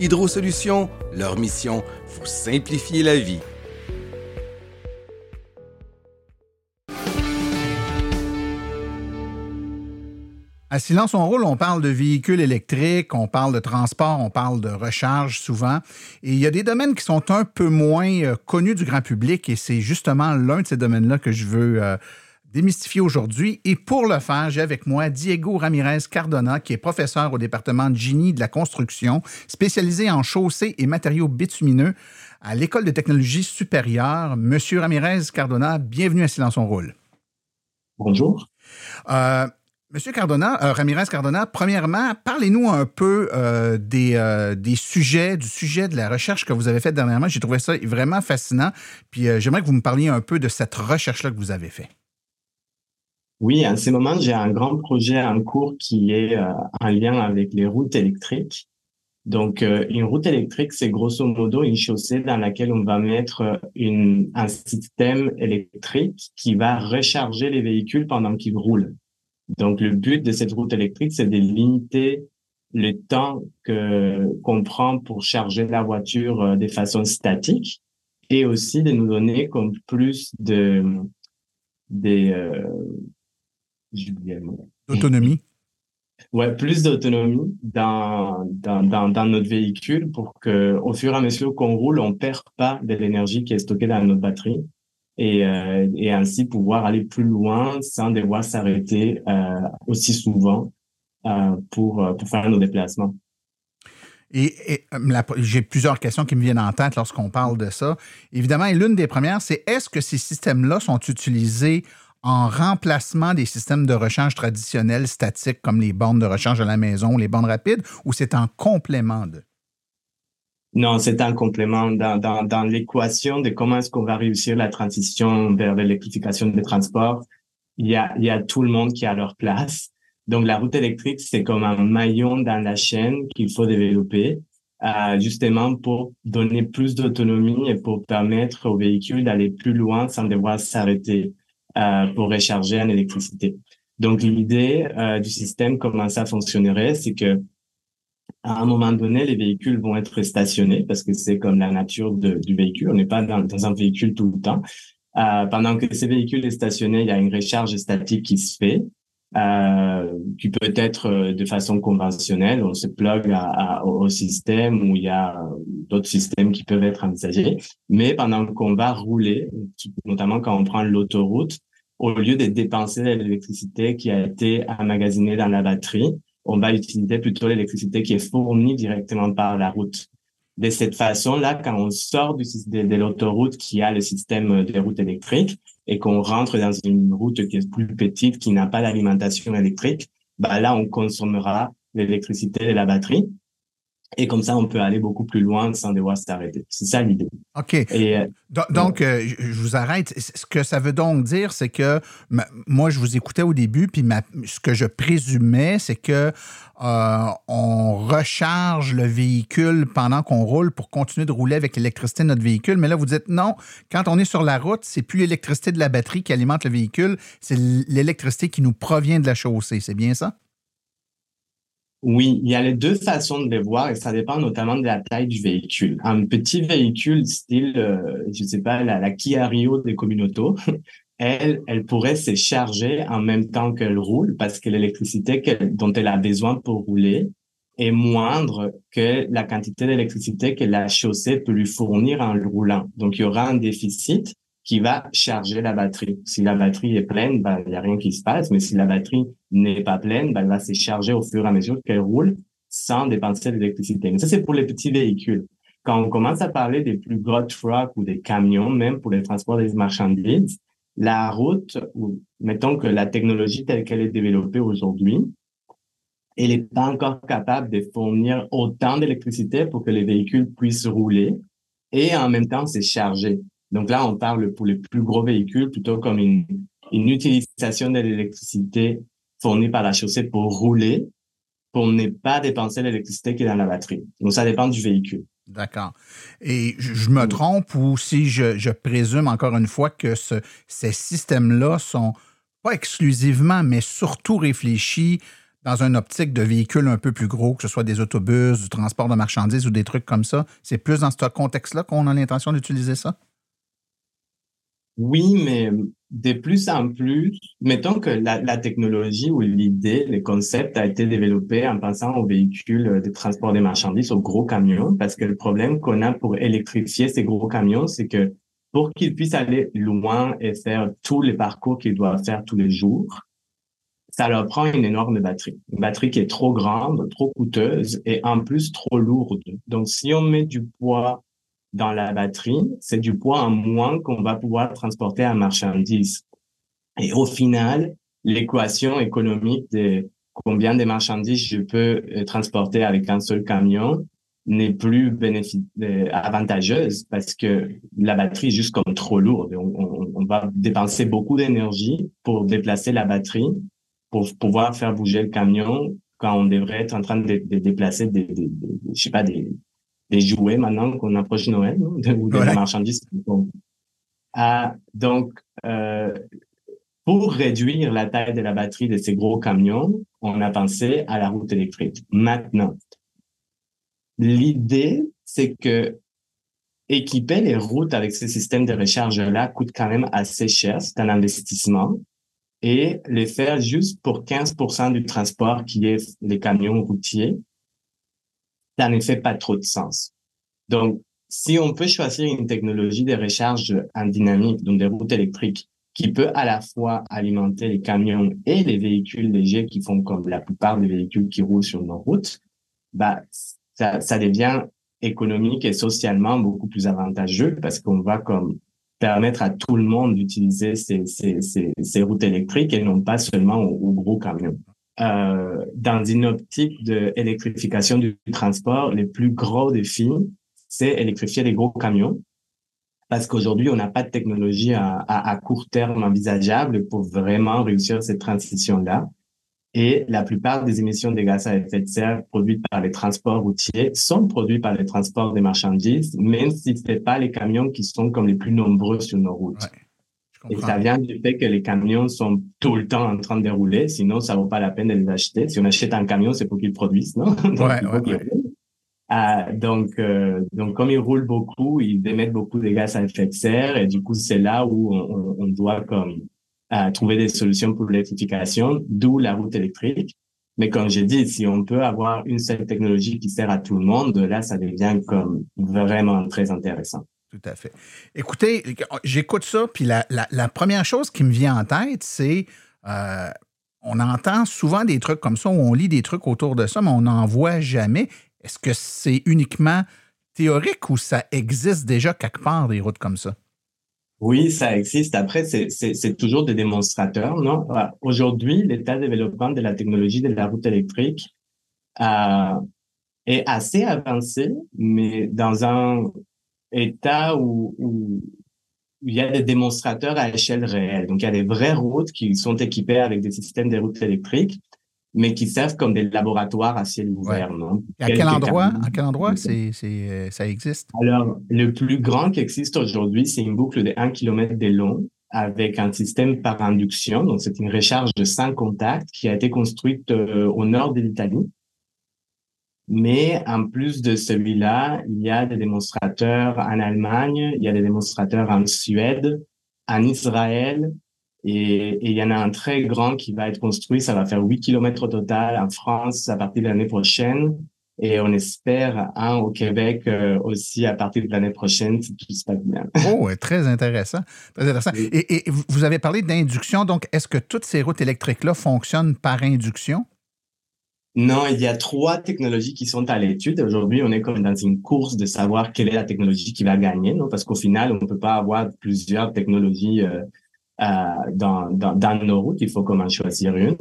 Hydrosolutions, leur mission, vous simplifier la vie. À Silence on roule, on parle de véhicules électriques, on parle de transport, on parle de recharge souvent. Et il y a des domaines qui sont un peu moins euh, connus du grand public et c'est justement l'un de ces domaines-là que je veux euh, démystifier aujourd'hui. Et pour le faire, j'ai avec moi Diego Ramirez Cardona, qui est professeur au département de génie de la construction, spécialisé en chaussées et matériaux bitumineux à l'École de technologie supérieure. Monsieur Ramirez Cardona, bienvenue à Silence on roule. Bonjour. Euh, Monsieur Cardona, euh, Ramirez Cardona, premièrement, parlez-nous un peu euh, des, euh, des, sujets, du sujet de la recherche que vous avez faite dernièrement. J'ai trouvé ça vraiment fascinant. Puis j'aimerais que vous me parliez un peu de cette recherche-là que vous avez faite. Oui, en ce moment, j'ai un grand projet en cours qui est euh, en lien avec les routes électriques. Donc, euh, une route électrique, c'est grosso modo une chaussée dans laquelle on va mettre une, un système électrique qui va recharger les véhicules pendant qu'ils roulent. Donc, le but de cette route électrique, c'est de limiter le temps que qu'on prend pour charger la voiture euh, de façon statique et aussi de nous donner comme plus de des euh, d'autonomie. Ouais, plus d'autonomie dans, dans, dans, dans, notre véhicule pour que, au fur et à mesure qu'on roule, on perd pas de l'énergie qui est stockée dans notre batterie et, euh, et ainsi pouvoir aller plus loin sans devoir s'arrêter euh, aussi souvent euh, pour, pour faire nos déplacements. Et, et j'ai plusieurs questions qui me viennent en tête lorsqu'on parle de ça. Évidemment, l'une des premières, c'est est-ce que ces systèmes-là sont utilisés en remplacement des systèmes de rechange traditionnels statiques comme les bornes de rechange à la maison, les bornes rapides, ou c'est en complément de? Non, c'est un complément dans, dans, dans l'équation de comment est-ce qu'on va réussir la transition vers l'électrification des transports. Il y a, il y a tout le monde qui a leur place. Donc, la route électrique, c'est comme un maillon dans la chaîne qu'il faut développer, euh, justement pour donner plus d'autonomie et pour permettre aux véhicules d'aller plus loin sans devoir s'arrêter pour recharger en électricité. Donc, l'idée euh, du système, comment ça fonctionnerait, c'est que à un moment donné, les véhicules vont être stationnés parce que c'est comme la nature du véhicule. On n'est pas dans, un véhicule tout le temps. Euh, pendant que ces véhicules sont stationnés, il y a une recharge statique qui se fait, euh, qui peut être euh, de façon conventionnelle. On se plug au système où il y a d'autres systèmes qui peuvent être envisagés. Mais pendant qu'on va rouler, notamment quand on prend l'autoroute, au lieu de dépenser l'électricité qui a été emmagasinée dans la batterie, on va utiliser plutôt l'électricité qui est fournie directement par la route. De cette façon-là, quand on sort de l'autoroute qui a le système de route électrique et qu'on rentre dans une route qui est plus petite, qui n'a pas d'alimentation électrique, bah là, on consommera l'électricité de la batterie et comme ça, on peut aller beaucoup plus loin sans devoir s'arrêter. C'est ça l'idée. OK. Et, euh, donc, euh, je vous arrête. Ce que ça veut donc dire, c'est que moi, je vous écoutais au début, puis ma, ce que je présumais, c'est que euh, on recharge le véhicule pendant qu'on roule pour continuer de rouler avec l'électricité de notre véhicule. Mais là, vous dites non, quand on est sur la route, c'est plus l'électricité de la batterie qui alimente le véhicule, c'est l'électricité qui nous provient de la chaussée. C'est bien ça? Oui, il y a les deux façons de les voir et ça dépend notamment de la taille du véhicule. Un petit véhicule style, euh, je sais pas, la, la Kia Rio des communautés, elle, elle pourrait se charger en même temps qu'elle roule parce que l'électricité dont elle a besoin pour rouler est moindre que la quantité d'électricité que la chaussée peut lui fournir en roulant. Donc, il y aura un déficit qui va charger la batterie. Si la batterie est pleine, ben, il n'y a rien qui se passe, mais si la batterie n'est pas pleine, ben, elle va se charger au fur et à mesure qu'elle roule sans dépenser d'électricité. Mais ça, c'est pour les petits véhicules. Quand on commence à parler des plus gros trucks ou des camions, même pour les transports des marchandises, la route, ou mettons que la technologie telle qu'elle est développée aujourd'hui, elle n'est pas encore capable de fournir autant d'électricité pour que les véhicules puissent rouler et en même temps, c'est chargé. Donc là, on parle pour les plus gros véhicules plutôt comme une, une utilisation de l'électricité fournie par la chaussée pour rouler, pour ne pas dépenser l'électricité qui est dans la batterie. Donc ça dépend du véhicule. D'accord. Et je me trompe ou si je, je présume encore une fois que ce, ces systèmes-là sont pas exclusivement, mais surtout réfléchis dans une optique de véhicules un peu plus gros, que ce soit des autobus, du transport de marchandises ou des trucs comme ça. C'est plus dans ce contexte-là qu'on a l'intention d'utiliser ça? Oui, mais de plus en plus, mettons que la, la technologie ou l'idée, le concept a été développé en pensant aux véhicules de transport des marchandises, aux gros camions, parce que le problème qu'on a pour électrifier ces gros camions, c'est que pour qu'ils puissent aller loin et faire tous les parcours qu'ils doivent faire tous les jours, ça leur prend une énorme batterie. Une batterie qui est trop grande, trop coûteuse et en plus trop lourde. Donc, si on met du poids dans la batterie, c'est du poids en moins qu'on va pouvoir transporter en marchandise. Et au final, l'équation économique de combien de marchandises je peux euh, transporter avec un seul camion n'est plus euh, avantageuse parce que la batterie est juste comme trop lourde. On, va dépenser beaucoup d'énergie pour déplacer la batterie pour pouvoir faire bouger le camion quand on devrait être en train de, déplacer des, des, je sais pas des, des jouets maintenant qu'on approche Noël ou de la marchandise. Ah, donc euh, pour réduire la taille de la batterie de ces gros camions, on a pensé à la route électrique. Maintenant, l'idée c'est que équiper les routes avec ce système de recharge là coûte quand même assez cher, c'est un investissement et les faire juste pour 15% du transport qui est les camions routiers, ça ne fait pas trop de sens. Donc, si on peut choisir une technologie de recharge en dynamique, donc des routes électriques, qui peut à la fois alimenter les camions et les véhicules légers qui font comme la plupart des véhicules qui roulent sur nos routes, bah, ça, ça devient économique et socialement beaucoup plus avantageux parce qu'on va comme permettre à tout le monde d'utiliser ces, ces, ces, ces, routes électriques et non pas seulement aux, gros camions. Euh, dans une optique d'électrification du transport, les plus gros défis, c'est électrifier les gros camions. Parce qu'aujourd'hui, on n'a pas de technologie à, court terme envisageable pour vraiment réussir cette transition-là. Et la plupart des émissions de gaz à effet de serre produites par les transports routiers sont produites par les transports des marchandises, même si ce n'est pas les camions qui sont comme les plus nombreux sur nos routes. Et ça vient du fait que les camions sont tout le temps en train de rouler, sinon ça vaut pas la peine de les acheter. Si on achète un camion, c'est pour qu'ils produisent, non? Donc, ouais, ouais, euh, donc, euh, donc, comme ils roulent beaucoup, ils émettent beaucoup de gaz à effet de serre, et du coup, c'est là où on, on doit comme à trouver des solutions pour l'électrification, d'où la route électrique. Mais comme j'ai dit, si on peut avoir une seule technologie qui sert à tout le monde, là, ça devient comme vraiment très intéressant. Tout à fait. Écoutez, j'écoute ça, puis la, première chose qui me vient en tête, c'est euh, on entend souvent des trucs comme ça, où on lit des trucs autour de ça, mais on n'en voit jamais. Est-ce que c'est uniquement théorique ou ça existe déjà quelque part des routes comme ça? Oui, ça existe. Après, c'est toujours des démonstrateurs, non? Aujourd'hui, l'état de développement de la technologie de la route électrique euh, est assez avancé, mais dans un état où, où, il y a des démonstrateurs à échelle réelle. Donc, il y a des vraies routes qui sont équipées avec des systèmes de routes électriques mais qui servent comme des laboratoires à ciel ouvert. Non? à quel endroit, à quel endroit c'est, c'est, ça existe? Alors, le plus grand qui existe aujourd'hui, c'est une boucle de 1 km de long avec un système par induction. Donc, c'est une recharge de 5 contacts qui a été construite euh, au nord de l'Italie. Mais en plus de celui-là, il y a des démonstrateurs en Allemagne, il y a des démonstrateurs en Suède, en Israël, et, il y en a un très grand qui va être construit. Ça va faire 8 km au total en France à partir de l'année prochaine. Et on espère un au Québec euh, aussi à partir de l'année prochaine, si tout se passe bien. Oh, très intéressant. Très intéressant. Et, et, vous avez parlé d'induction. Donc, est-ce que toutes ces routes électriques-là fonctionnent par induction? Non, il y a trois technologies qui sont à l'étude. Aujourd'hui, on est comme dans une course de savoir quelle est la technologie qui va gagner, non? Parce qu'au final, on ne peut pas avoir plusieurs technologies euh, euh, dans, dans, dans, nos routes, il faut comment choisir une.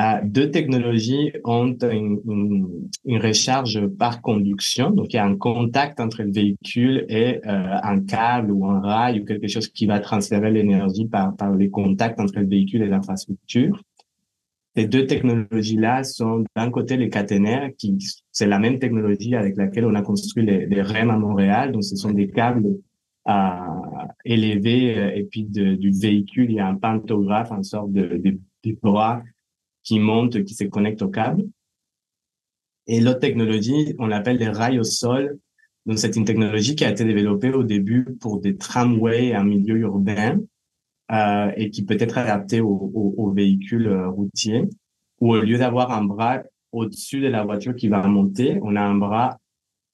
Euh, deux technologies ont une, une, une, recharge par conduction, donc il y a un contact entre le véhicule et euh, un câble ou un rail ou quelque chose qui va transférer l'énergie par, par les contacts entre le véhicule et l'infrastructure. Ces deux technologies-là sont d'un côté les caténaires, qui c'est la même technologie avec laquelle on a construit les, les REM à Montréal, donc ce sont des câbles à élever euh, et puis de, du véhicule, il y a un pantographe, une sorte de, de, de bras qui monte, qui se connecte au câble. Et l'autre technologie, on l'appelle les rails au sol. Donc, c'est une technologie qui a été développée au début pour des tramways en milieu urbain euh, et qui peut être adaptée aux, aux, aux véhicules euh, routiers, où au lieu d'avoir un bras au-dessus de la voiture qui va monter, on a un bras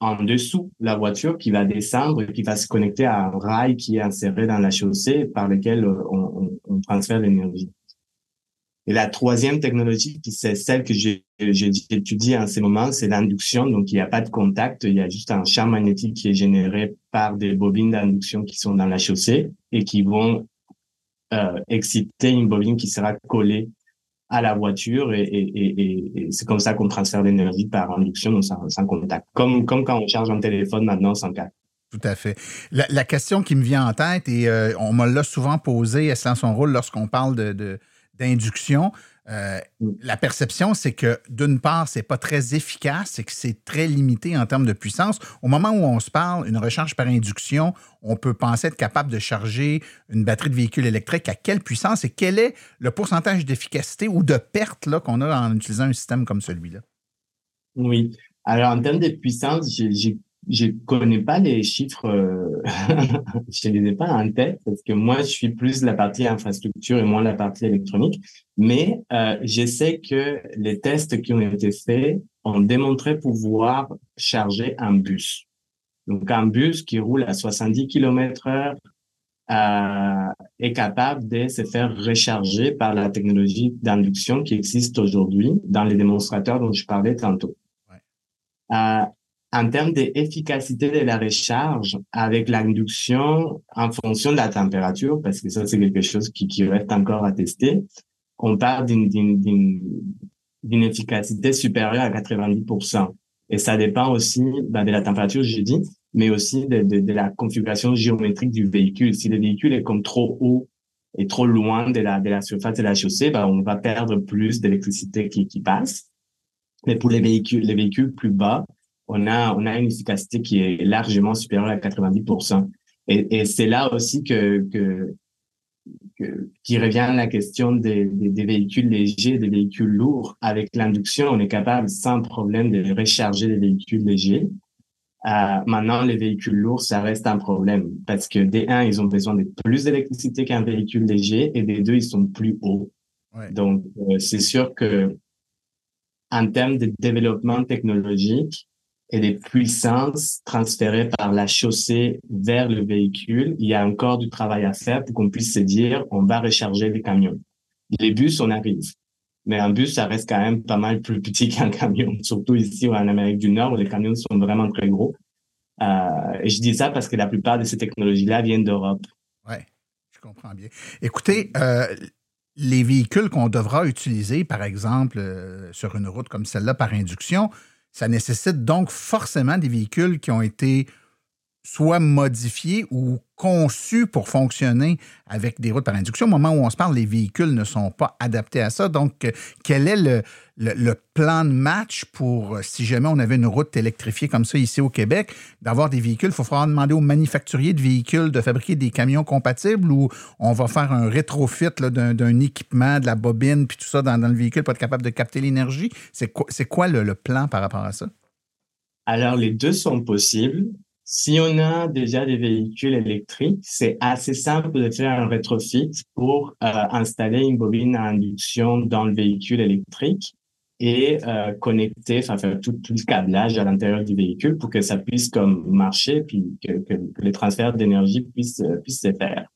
en dessous de la voiture qui va descendre et qui va se connecter à un rail qui est inséré dans la chaussée par lequel euh, on, on, on transfère l'énergie. Et la troisième technologie, qui c'est celle que j'ai étudiée en ce moment, c'est l'induction. Donc, il n'y a pas de contact, il y a juste un champ magnétique qui est généré par des bobines d'induction qui sont dans la chaussée et qui vont euh, exciter une bobine qui sera collée à la voiture et, c'est comme ça qu'on transfère l'énergie par induction, sans, sans, contact. Comme, quand on charge un téléphone maintenant sans câble. Tout à fait. La, question qui me vient en tête, et euh, on me l'a souvent posée, est-ce dans son rôle lorsqu'on parle de d'induction. Euh, la perception, c'est que d'une part, c'est pas très efficace, c'est que c'est très limité en termes de puissance. Au moment où on se parle, une recharge par induction, on peut penser être capable de charger une batterie de véhicule électrique à quelle puissance et quel est le pourcentage d'efficacité ou de perte qu'on a en utilisant un système comme celui-là? Oui. Alors, en termes de puissance, j'ai je connais pas les chiffres, euh, je les ai pas en tête parce que moi je suis plus la partie infrastructure et moins la partie électronique. Mais euh, je sais que les tests qui ont été faits ont démontré pouvoir charger un bus. Donc un bus qui roule à 70 km heure euh, est capable de se faire recharger par la technologie d'induction qui existe aujourd'hui dans les démonstrateurs dont je parlais tantôt. Ouais. Euh, en termes d'efficacité de la recharge avec l'induction en fonction de la température, parce que ça, c'est quelque chose qui, qui, reste encore à tester, on parle d'une efficacité supérieure à 90%. Et ça dépend aussi ben, de la température, j'ai dit, mais aussi de, de, de, la configuration géométrique du véhicule. Si le véhicule est comme trop haut et trop loin de la, de la surface de la chaussée, ben, on va perdre plus d'électricité qui, qui passe. Mais pour les véhicules, les véhicules plus bas, on a, on a une efficacité qui est largement supérieure à 90%. Et, et c'est là aussi que, que, que, qui revient la question des, des, des, véhicules légers, des véhicules lourds. Avec l'induction, on est capable sans problème de recharger les véhicules légers. Euh, maintenant, les véhicules lourds, ça reste un problème parce que des un, ils ont besoin de plus d'électricité qu'un véhicule léger et des deux, ils sont plus hauts. Ouais. Donc, euh, c'est sûr que en termes de développement technologique, et les puissances transférées par la chaussée vers le véhicule, il y a encore du travail à faire pour qu'on puisse se dire, on va recharger les camions. Les bus, on arrive. Mais un bus, ça reste quand même pas mal plus petit qu'un camion, surtout ici en Amérique du Nord où les camions sont vraiment très gros. Euh, et je dis ça parce que la plupart de ces technologies-là viennent d'Europe. Oui, je comprends bien. Écoutez, euh, les véhicules qu'on devra utiliser, par exemple, euh, sur une route comme celle-là par induction, ça nécessite donc forcément des véhicules qui ont été soit modifiés ou conçus pour fonctionner avec des routes par induction. Au moment où on se parle, les véhicules ne sont pas adaptés à ça. Donc, quel est le, le, plan de match pour, si jamais on avait une route électrifiée comme ça ici au Québec, d'avoir des véhicules? Il faut demander aux manufacturiers de véhicules de fabriquer des camions compatibles ou on va faire un rétrofit d'un équipement, de la bobine, puis tout ça dans, le véhicule pour être capable de capter l'énergie. C'est quoi, le plan par rapport à ça? Alors, les deux sont possibles. Si on a déjà des véhicules électriques, c'est assez simple de faire un rétrofit pour euh, installer une bobine à induction dans le véhicule électrique et euh, connecter, enfin faire tout, le câblage à l'intérieur du véhicule pour que ça puisse comme marcher puis que, que, que les transferts d'énergie puissent puissent se faire.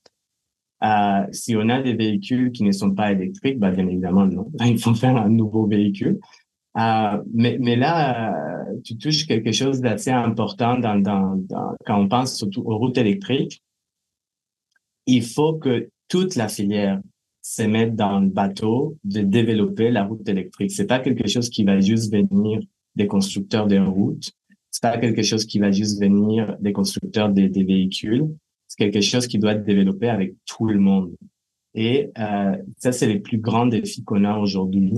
Euh, si on a des véhicules qui ne sont pas électriques, bah bien évidemment non, il faut faire un nouveau véhicule. Euh, mais, mais là, euh, tu touches quelque chose d'assez important quand on pense surtout aux routes électriques. Il faut que toute la filière se mettre dans le bateau de développer la route électrique. C'est pas quelque chose qui va juste venir des constructeurs de routes. C'est pas quelque chose qui va juste venir des constructeurs des, des véhicules. C'est quelque chose qui doit être développé avec tout le monde. Et euh, ça, c'est les plus grands défis qu'on a aujourd'hui.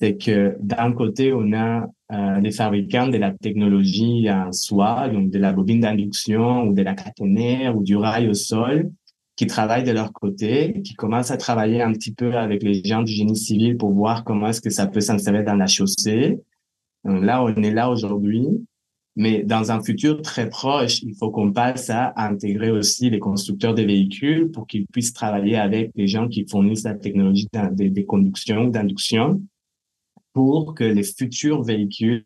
C'est que d'un côté, on a euh, les fabricants de la technologie en soi, donc de la bobine d'induction ou de la caténaire ou du rail au sol, qui travaillent de leur côté, qui commencent à travailler un petit peu avec les gens du génie civil pour voir comment est-ce que ça peut s'insérer dans la chaussée. Donc là, on est là aujourd'hui. Mais dans un futur très proche, il faut qu'on passe à intégrer aussi les constructeurs de véhicules pour qu'ils puissent travailler avec les gens qui fournissent la technologie de, de conduction, d'induction, pour que les futurs véhicules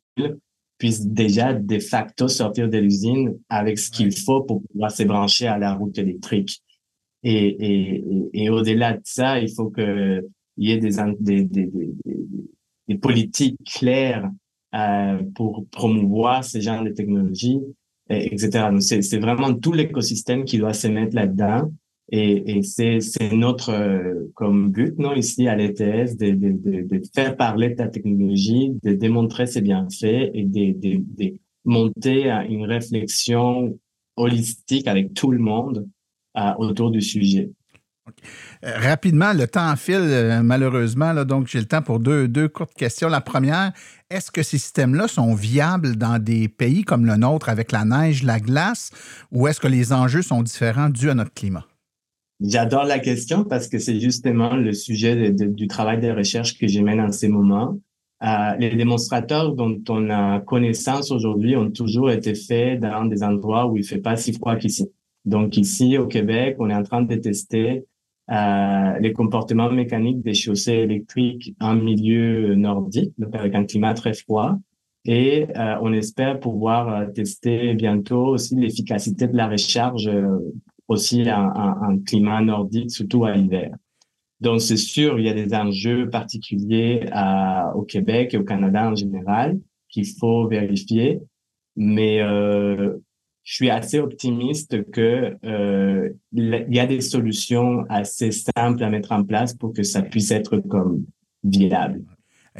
puissent déjà de facto sortir de l'usine avec ce qu'il faut pour pouvoir se brancher à la route électrique. Et, et, et au-delà de ça, il faut qu'il y ait des, des, des, des politiques claires euh, pour promouvoir ce genre de technologies, etc. Donc, c'est vraiment tout l'écosystème qui doit se mettre là-dedans. Et, et c'est notre euh, comme but, non, ici à l'ETS, de, de, de, de, faire parler ta technologie, de démontrer ses bienfaits et de, de, de monter à une réflexion holistique avec tout le monde autour du sujet. Euh, rapidement, le temps file euh, malheureusement, là, donc j'ai le temps pour deux, deux courtes questions. La première, est-ce que ces systèmes-là sont viables dans des pays comme le nôtre avec la neige, la glace, ou est-ce que les enjeux sont différents dus à notre climat? J'adore la question parce que c'est justement le sujet du travail de recherche que je mène en ces moments. Euh, les démonstrateurs dont on a connaissance aujourd'hui ont toujours été faits dans des endroits où il fait pas si froid qu'ici. Donc ici au Québec, on est en train de tester euh, les comportements mécaniques des chaussées électriques en milieu nordique, donc avec un climat très froid. Et euh, on espère pouvoir euh, tester bientôt aussi l'efficacité de la recharge euh, aussi en, en, climat nordique, surtout à l'hiver. Donc c'est sûr, il y a des enjeux particuliers à, au Québec et au Canada en général qu'il faut vérifier. Mais euh, je suis assez optimiste que euh, il y a des solutions assez simples à mettre en place pour que ça puisse être comme viable.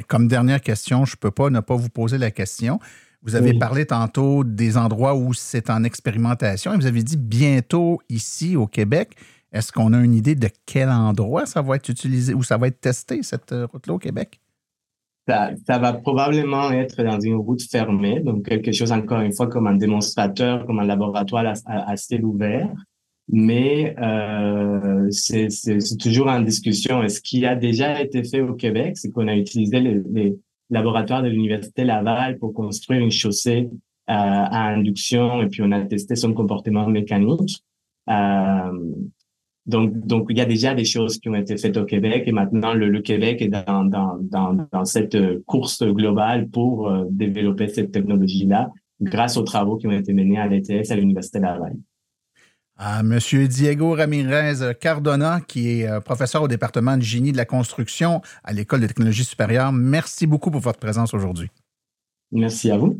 Comme dernière question, je peux pas ne pas vous poser la question. Vous avez parlé tantôt des endroits où c'est en expérimentation et vous avez dit bientôt ici au Québec. Est-ce qu'on a une idée de quel endroit ça va être utilisé ou ça va être testé, cette route-là au Québec? Ça, ça, va probablement être dans une route fermée, donc quelque chose encore une fois comme un démonstrateur, comme un laboratoire à, à ciel ouvert. Mais euh, c'est toujours en discussion. Et ce qui a déjà été fait au Québec, c'est qu'on a utilisé les, les laboratoires de l'Université Laval pour construire une chaussée euh, à induction et puis on a testé son comportement mécanique. Euh, donc, donc, il y a déjà des choses qui ont été faites au Québec et maintenant le, le Québec est dans, dans, dans, dans, cette course globale pour euh, développer cette technologie-là grâce aux travaux qui ont été menés à l'ETS à l'Université Laval. À Monsieur Diego Ramirez Cardona, qui est euh, professeur au département de génie de la construction à l'École de technologie supérieure, merci beaucoup pour votre présence aujourd'hui. Merci à vous.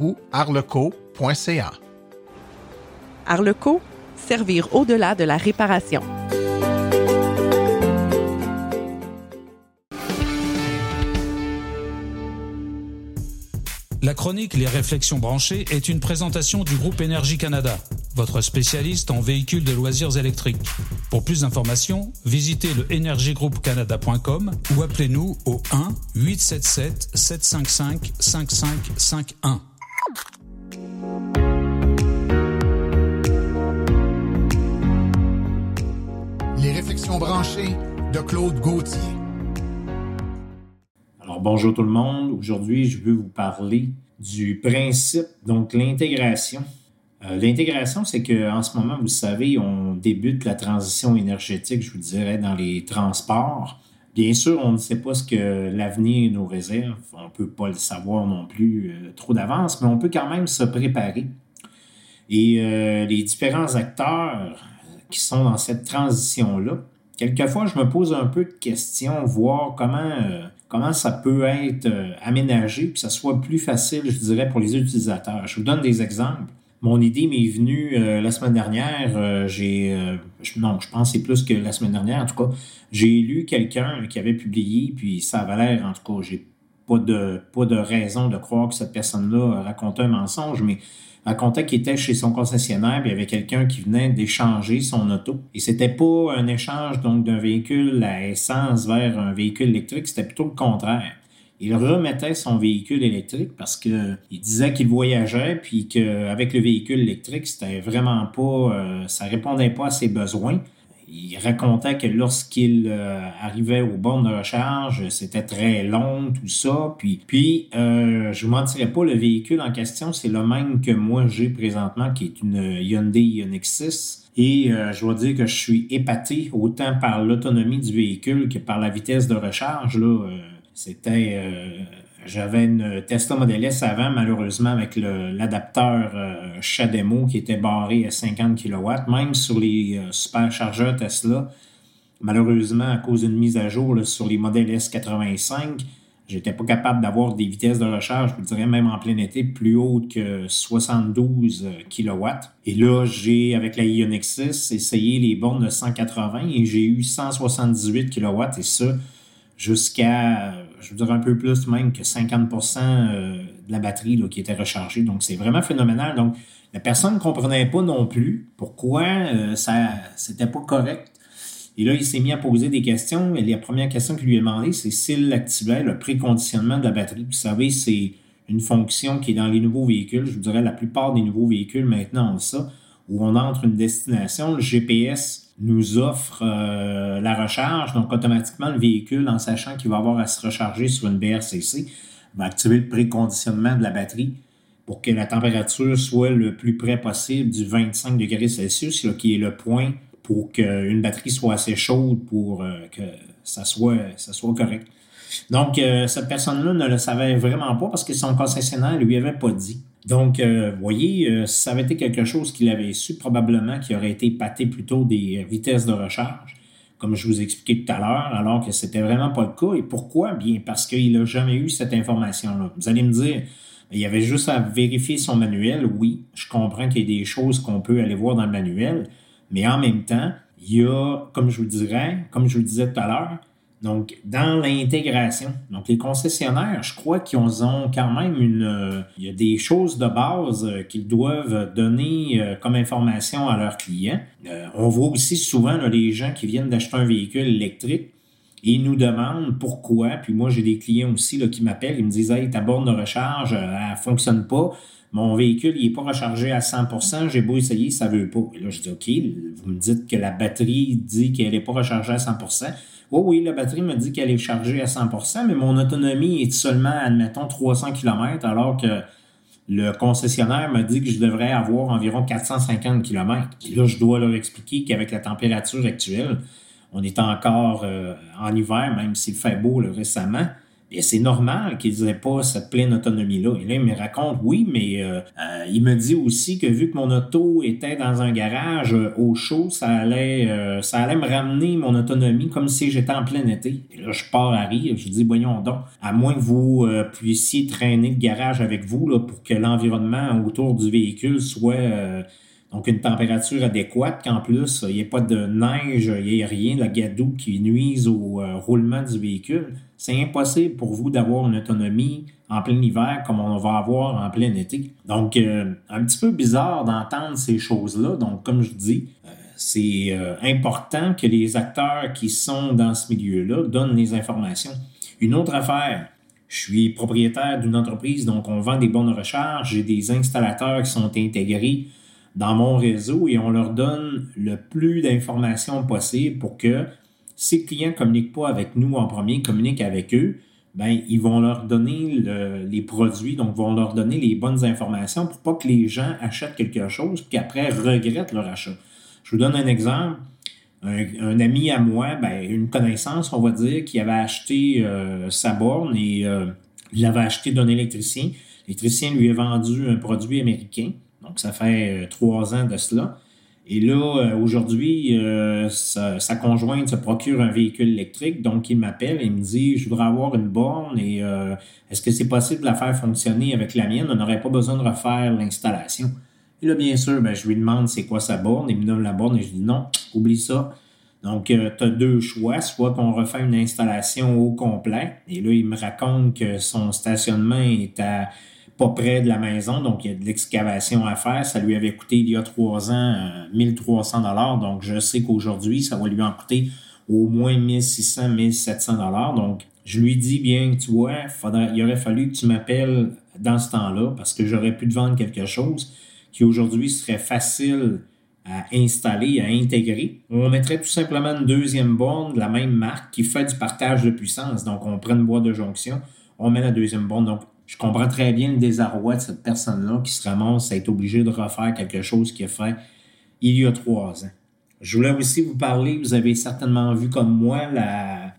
ou arleco.ca. Arleco, servir au-delà de la réparation. La chronique Les réflexions branchées est une présentation du groupe Énergie Canada, votre spécialiste en véhicules de loisirs électriques. Pour plus d'informations, visitez le energygroupcanada.com ou appelez-nous au 1 877 755 5551. De Claude Gauthier. Alors bonjour tout le monde. Aujourd'hui, je veux vous parler du principe, donc l'intégration. Euh, l'intégration, c'est qu'en ce moment, vous savez, on débute la transition énergétique, je vous dirais, dans les transports. Bien sûr, on ne sait pas ce que l'avenir nous réserve. On ne peut pas le savoir non plus euh, trop d'avance, mais on peut quand même se préparer. Et euh, les différents acteurs qui sont dans cette transition-là, quelquefois, je me pose un peu de questions, voir comment, comment ça peut être aménagé, puis que ça soit plus facile, je dirais, pour les utilisateurs. Je vous donne des exemples. Mon idée m'est venue la semaine dernière. j'ai, non, je pense c'est plus que la semaine dernière. En tout cas, j'ai lu quelqu'un qui avait publié, puis ça avait l'air, en tout cas, j'ai pas de pas de raison de croire que cette personne-là racontait un mensonge, mais racontait qu'il était chez son concessionnaire, puis il y avait quelqu'un qui venait d'échanger son auto. Et c'était pas un échange donc d'un véhicule à essence vers un véhicule électrique, c'était plutôt le contraire il remettait son véhicule électrique parce que il disait qu'il voyageait puis qu'avec le véhicule électrique, c'était vraiment pas, euh, ça répondait pas à ses besoins. Il racontait que lorsqu'il euh, arrivait au bornes de recharge, c'était très long, tout ça. Puis, puis euh, je vous mentirais pas, le véhicule en question, c'est le même que moi j'ai présentement, qui est une Hyundai Ioniq 6. Et euh, je dois dire que je suis épaté autant par l'autonomie du véhicule que par la vitesse de recharge. Là, c'était. Euh, j'avais une Tesla Model S avant, malheureusement, avec l'adapteur euh, CHAdeMO qui était barré à 50 kW. Même sur les euh, superchargeurs Tesla, malheureusement, à cause d'une mise à jour sur les modèles S85, j'étais pas capable d'avoir des vitesses de recharge, je vous dirais même en plein été, plus hautes que 72 kW. Et là, j'ai, avec la Ioniq 6, essayé les bornes de 180 et j'ai eu 178 kW et ça, jusqu'à, je vous dirais un peu plus même que 50% euh, de la batterie qui était rechargée. Donc, c'est vraiment phénoménal. Donc, la personne ne comprenait pas non plus pourquoi euh, ça c'était pas correct. Et là, il s'est mis à poser des questions. Et la première question qu'il lui a demandé, c'est s'il activait le préconditionnement de la batterie. Vous savez, c'est une fonction qui est dans les nouveaux véhicules. Je vous dirais, la plupart des nouveaux véhicules maintenant ont ça, où on entre une destination, le GPS nous offre euh, la recharge. Donc, automatiquement, le véhicule, en sachant qu'il va avoir à se recharger sur une BRCC, va activer le préconditionnement de la batterie pour que la température soit le plus près possible du 25 degrés Celsius, qui est le point pour qu'une batterie soit assez chaude pour euh, que ça soit, correct. Donc, euh, cette personne-là ne le savait vraiment pas parce que son concessionnaire ne lui avait pas dit. Donc, euh, vous voyez, euh, ça avait été quelque chose qu'il avait su, probablement qu'il aurait été pâté plutôt des vitesses de recharge, comme je vous expliquais tout à l'heure, alors que c'était vraiment pas le cas. Et pourquoi? Bien, parce qu'il n'a jamais eu cette information-là. Vous allez me dire, il avait juste à vérifier son manuel. Oui, je comprends qu'il y a des choses qu'on peut aller voir dans le manuel, mais en même temps, il y a, comme je vous dirais, comme je vous disais tout à l'heure, donc, dans l'intégration, donc les concessionnaires, je crois qu'ils ont quand même une... Euh, il y a des choses de base euh, qu'ils doivent donner euh, comme information à leurs clients. on voit aussi souvent les gens qui viennent d'acheter un véhicule électrique et ils nous demandent pourquoi. Puis moi, j'ai des clients aussi qui m'appellent, ils me disent Hey, ta borne de recharge, elle fonctionne pas. Mon véhicule, il n'est pas rechargé à 100% j'ai beau essayer, ça veut pas. Et là, je dis OK, vous me dites que la batterie dit qu'elle n'est pas rechargée à 100 Oh oui, la batterie me dit qu'elle est chargée à 100%, mais mon autonomie est seulement, admettons, 300 km, alors que le concessionnaire me dit que je devrais avoir environ 450 km. Et là, je dois leur expliquer qu'avec la température actuelle, on est encore euh, en hiver, même s'il fait beau récemment, et c'est normal qu'ils n'aient pas cette pleine autonomie-là. Et là, il me raconte, oui, mais euh, euh, il me dit aussi que vu que mon auto était dans un garage euh, au chaud, ça allait, ça allait me ramener mon autonomie comme si j'étais en plein été. Et là, je pars à rire, je dis, voyons donc, à moins que vous puissiez traîner le garage avec vous là, pour que l'environnement autour du véhicule soit Donc, une température adéquate, qu'en plus, il n'y ait pas de neige, il n'y ait rien, la gadoue qui nuise au euh, roulement du véhicule. C'est impossible pour vous d'avoir une autonomie en plein hiver comme on va avoir en plein été. Donc, euh, un petit peu bizarre d'entendre ces choses-là. Donc, comme je dis, euh, c'est important que les acteurs qui sont dans ce milieu-là donnent les informations. Une autre affaire, je suis propriétaire d'une entreprise, donc on vend des bonnes recharges. J'ai des installateurs qui sont intégrés dans mon réseau et on leur donne le plus d'informations possible pour que si le client ne communique pas avec nous en premier, communique avec eux, ben, ils vont leur donner les produits, donc vont leur donner les bonnes informations pour pas que les gens achètent quelque chose et qu'après regrettent leur achat. Je vous donne un exemple. Un, ami à moi, ben, une connaissance, on va dire, qui avait acheté euh, sa borne et euh, il l'avait acheté d'un électricien. L'électricien lui a vendu un produit américain. Donc, ça fait euh, trois ans de cela. Et là, euh, aujourd'hui, euh, sa, conjointe se procure un véhicule électrique. Donc, il m'appelle et me dit, je voudrais avoir une borne et est-ce que c'est possible de la faire fonctionner avec la mienne? On n'aurait pas besoin de refaire l'installation. Et là, bien sûr, ben, je lui demande c'est quoi sa borne. Il me donne la borne et je dis non, oublie ça. Donc, tu as deux choix. Soit qu'on refait une installation au complet. Et là, il me raconte que son stationnement est à pas près de la maison, donc il y a de l'excavation à faire. Ça lui avait coûté il y a trois ans 1300 euh, dollars, donc je sais qu'aujourd'hui, ça va lui en coûter au moins 1600, 1700 dollars. Donc, je lui dis bien, tu vois, il aurait fallu que tu m'appelles dans ce temps-là parce que j'aurais pu te vendre quelque chose qui aujourd'hui serait facile à installer, à intégrer. On mettrait tout simplement une deuxième borne de la même marque qui fait du partage de puissance. Donc, on prend une boîte de jonction, on met la deuxième borne. Donc, je comprends très bien le désarroi de cette personne-là qui se ramasse à être obligée de refaire quelque chose qu'il a fait il y a trois ans. Je voulais aussi vous parler, vous avez certainement vu comme moi la,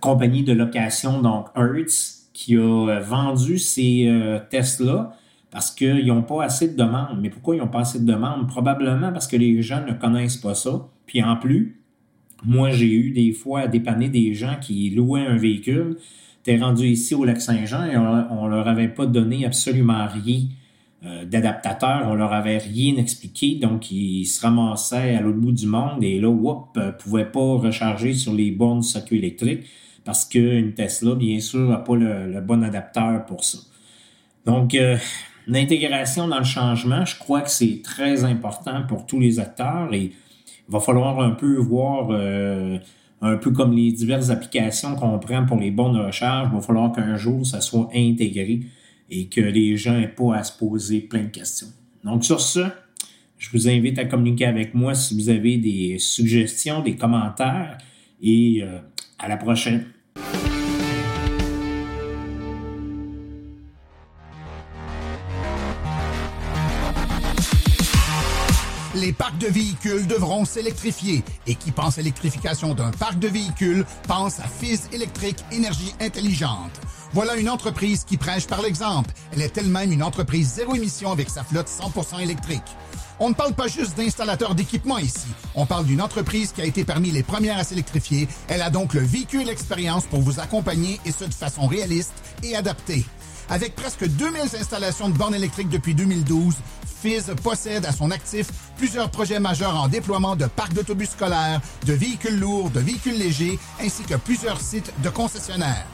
compagnie de location, donc Hertz, qui a vendu ces euh, tests-là parce qu'ils n'ont pas assez de demandes. Mais pourquoi ils n'ont pas assez de demandes? Probablement parce que les gens ne connaissent pas ça. Puis en plus, moi, j'ai eu des fois à dépanner des gens qui louaient un véhicule t'es rendu ici au Lac-Saint-Jean et on, leur avait pas donné absolument rien euh, d'adaptateur, on leur avait rien expliqué, donc ils se ramassaient à l'autre bout du monde et là, whoop, euh, pouvaient pas recharger sur les bornes de circuit électrique parce qu'une Tesla, bien sûr, n'a pas le, bon adapteur pour ça. Donc, euh, l'intégration dans le changement, je crois que c'est très important pour tous les acteurs et il va falloir un peu voir un peu comme les diverses applications qu'on prend pour les bornes de recharge, il va falloir qu'un jour, ça soit intégré et que les gens n'aient pas à se poser plein de questions. Donc, sur ce, je vous invite à communiquer avec moi si vous avez des suggestions, des commentaires et euh, à la prochaine. Les parcs de véhicules devront s'électrifier. Et qui pense électrification d'un parc de véhicules pense à Fizz électrique énergie intelligente. Voilà une entreprise qui prêche par l'exemple. Elle est elle-même une entreprise zéro émission avec sa flotte 100% électrique. On ne parle pas juste d'installateurs d'équipement ici. On parle d'une entreprise qui a été parmi les premières à s'électrifier. Elle a donc le véhicule expérience pour vous accompagner et ce de façon réaliste et adaptée. Avec presque 2000 installations de bornes électriques depuis 2012, Fizz possède à son actif plusieurs projets majeurs en déploiement de parcs d'autobus scolaires, de véhicules lourds, de véhicules légers, ainsi que plusieurs sites de concessionnaires.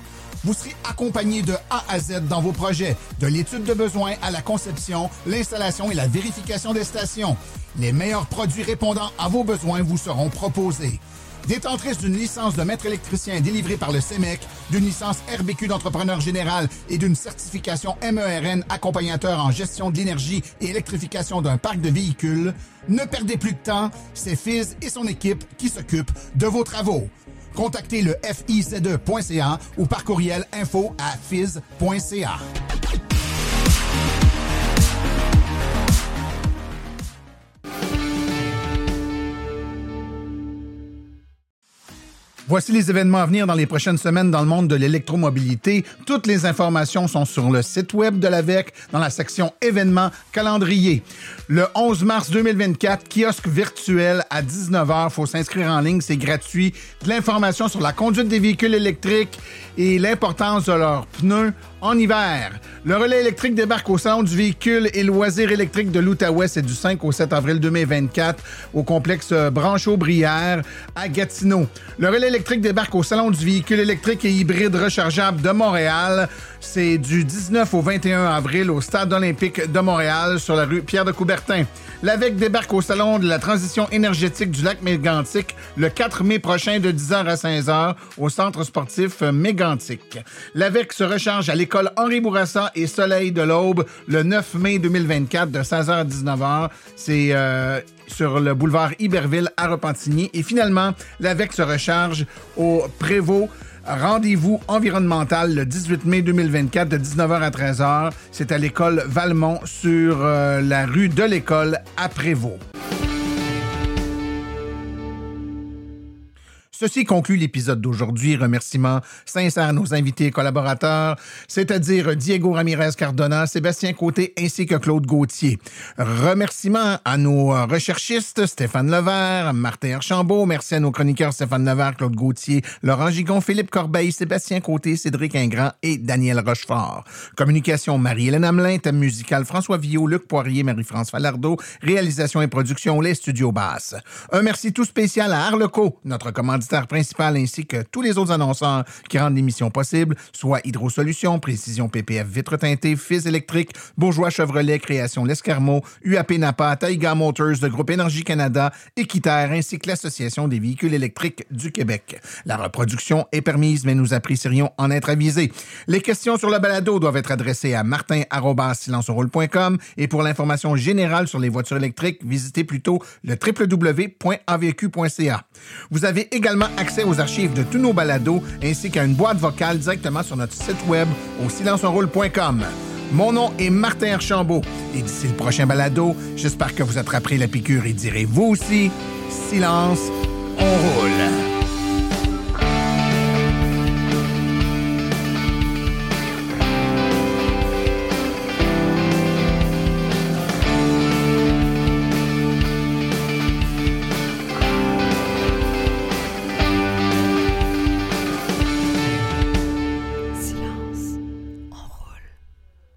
Vous serez accompagné de A à Z dans vos projets, de l'étude de besoins à la conception, l'installation et la vérification des stations. Les meilleurs produits répondant à vos besoins vous seront proposés. Détentrice d'une licence de maître électricien délivrée par le CEMEC, d'une licence RBQ d'entrepreneur général et d'une certification MERN accompagnateur en gestion de l'énergie et électrification d'un parc de véhicules, ne perdez plus de temps, c'est Fizz et son équipe qui s'occupent de vos travaux. Contactez le FIC2.ca ou par courriel info à fizz.ca. Voici les événements à venir dans les prochaines semaines dans le monde de l'électromobilité. Toutes les informations sont sur le site web de l'AVEC dans la section événements calendrier. Le 11 mars 2024, kiosque virtuel à 19h. faut s'inscrire en ligne, c'est gratuit. De l'information sur la conduite des véhicules électriques et l'importance de leurs pneus en hiver. Le relais électrique débarque au Salon du véhicule et loisirs électriques de l'Outaouais. C'est du 5 au 7 avril 2024 au complexe Brancheau-Brière à Gatineau. Le relais électrique débarque au Salon du véhicule électrique et hybride rechargeable de Montréal. C'est du 19 au 21 avril au Stade olympique de Montréal sur la rue Pierre de Coubertin. L'AVEC débarque au Salon de la transition énergétique du lac Mégantic le 4 mai prochain de 10h à 15h au Centre sportif Mégantic. L'AVEC se recharge à l'école Henri Bourassa et Soleil de l'Aube le 9 mai 2024 de 16h à 19h. C'est euh, sur le boulevard Iberville à Repentigny. Et finalement, l'AVEC se recharge au Prévost Rendez-vous environnemental le 18 mai 2024 de 19h à 13h. C'est à l'école Valmont sur euh, la rue de l'école à Prévost. Ceci conclut l'épisode d'aujourd'hui. Remerciements sincères à nos invités et collaborateurs, c'est-à-dire Diego Ramirez Cardona, Sébastien Côté ainsi que Claude Gauthier. Remerciements à nos recherchistes Stéphane Levert, Martin Archambault. Merci à nos chroniqueurs Stéphane Levert, Claude Gauthier, Laurent Gigon, Philippe Corbeil, Sébastien Côté, Cédric Ingrand et Daniel Rochefort. Communication Marie-Hélène Hamelin, thème musical François Villot, Luc Poirier, Marie-France Falardeau, réalisation et production Les Studios Basses. Un merci tout spécial à Arleco, notre commanditaire principal ainsi que tous les autres annonceurs qui rendent l'émission possible, soit Hydro Solutions, Précision PPF Vitre teintée, Fils électrique, Bourgeois Chevrolet, Création L'Escarmot, UAP Napa, Taiga Motors, de Groupe Énergie Canada, Équiterre ainsi que l'Association des véhicules électriques du Québec. La reproduction est permise, mais nous apprécierions en être avisés. Les questions sur le balado doivent être adressées à martin.silenceroule.com et pour l'information générale sur les voitures électriques, visitez plutôt le www.avq.ca. Vous avez accès aux archives de tous nos balados ainsi qu'à une boîte vocale directement sur notre site web au silenceonroule.com. Mon nom est Martin Archambault et d'ici le prochain balado, j'espère que vous attraperez la piqûre et direz vous aussi, silence, on roule.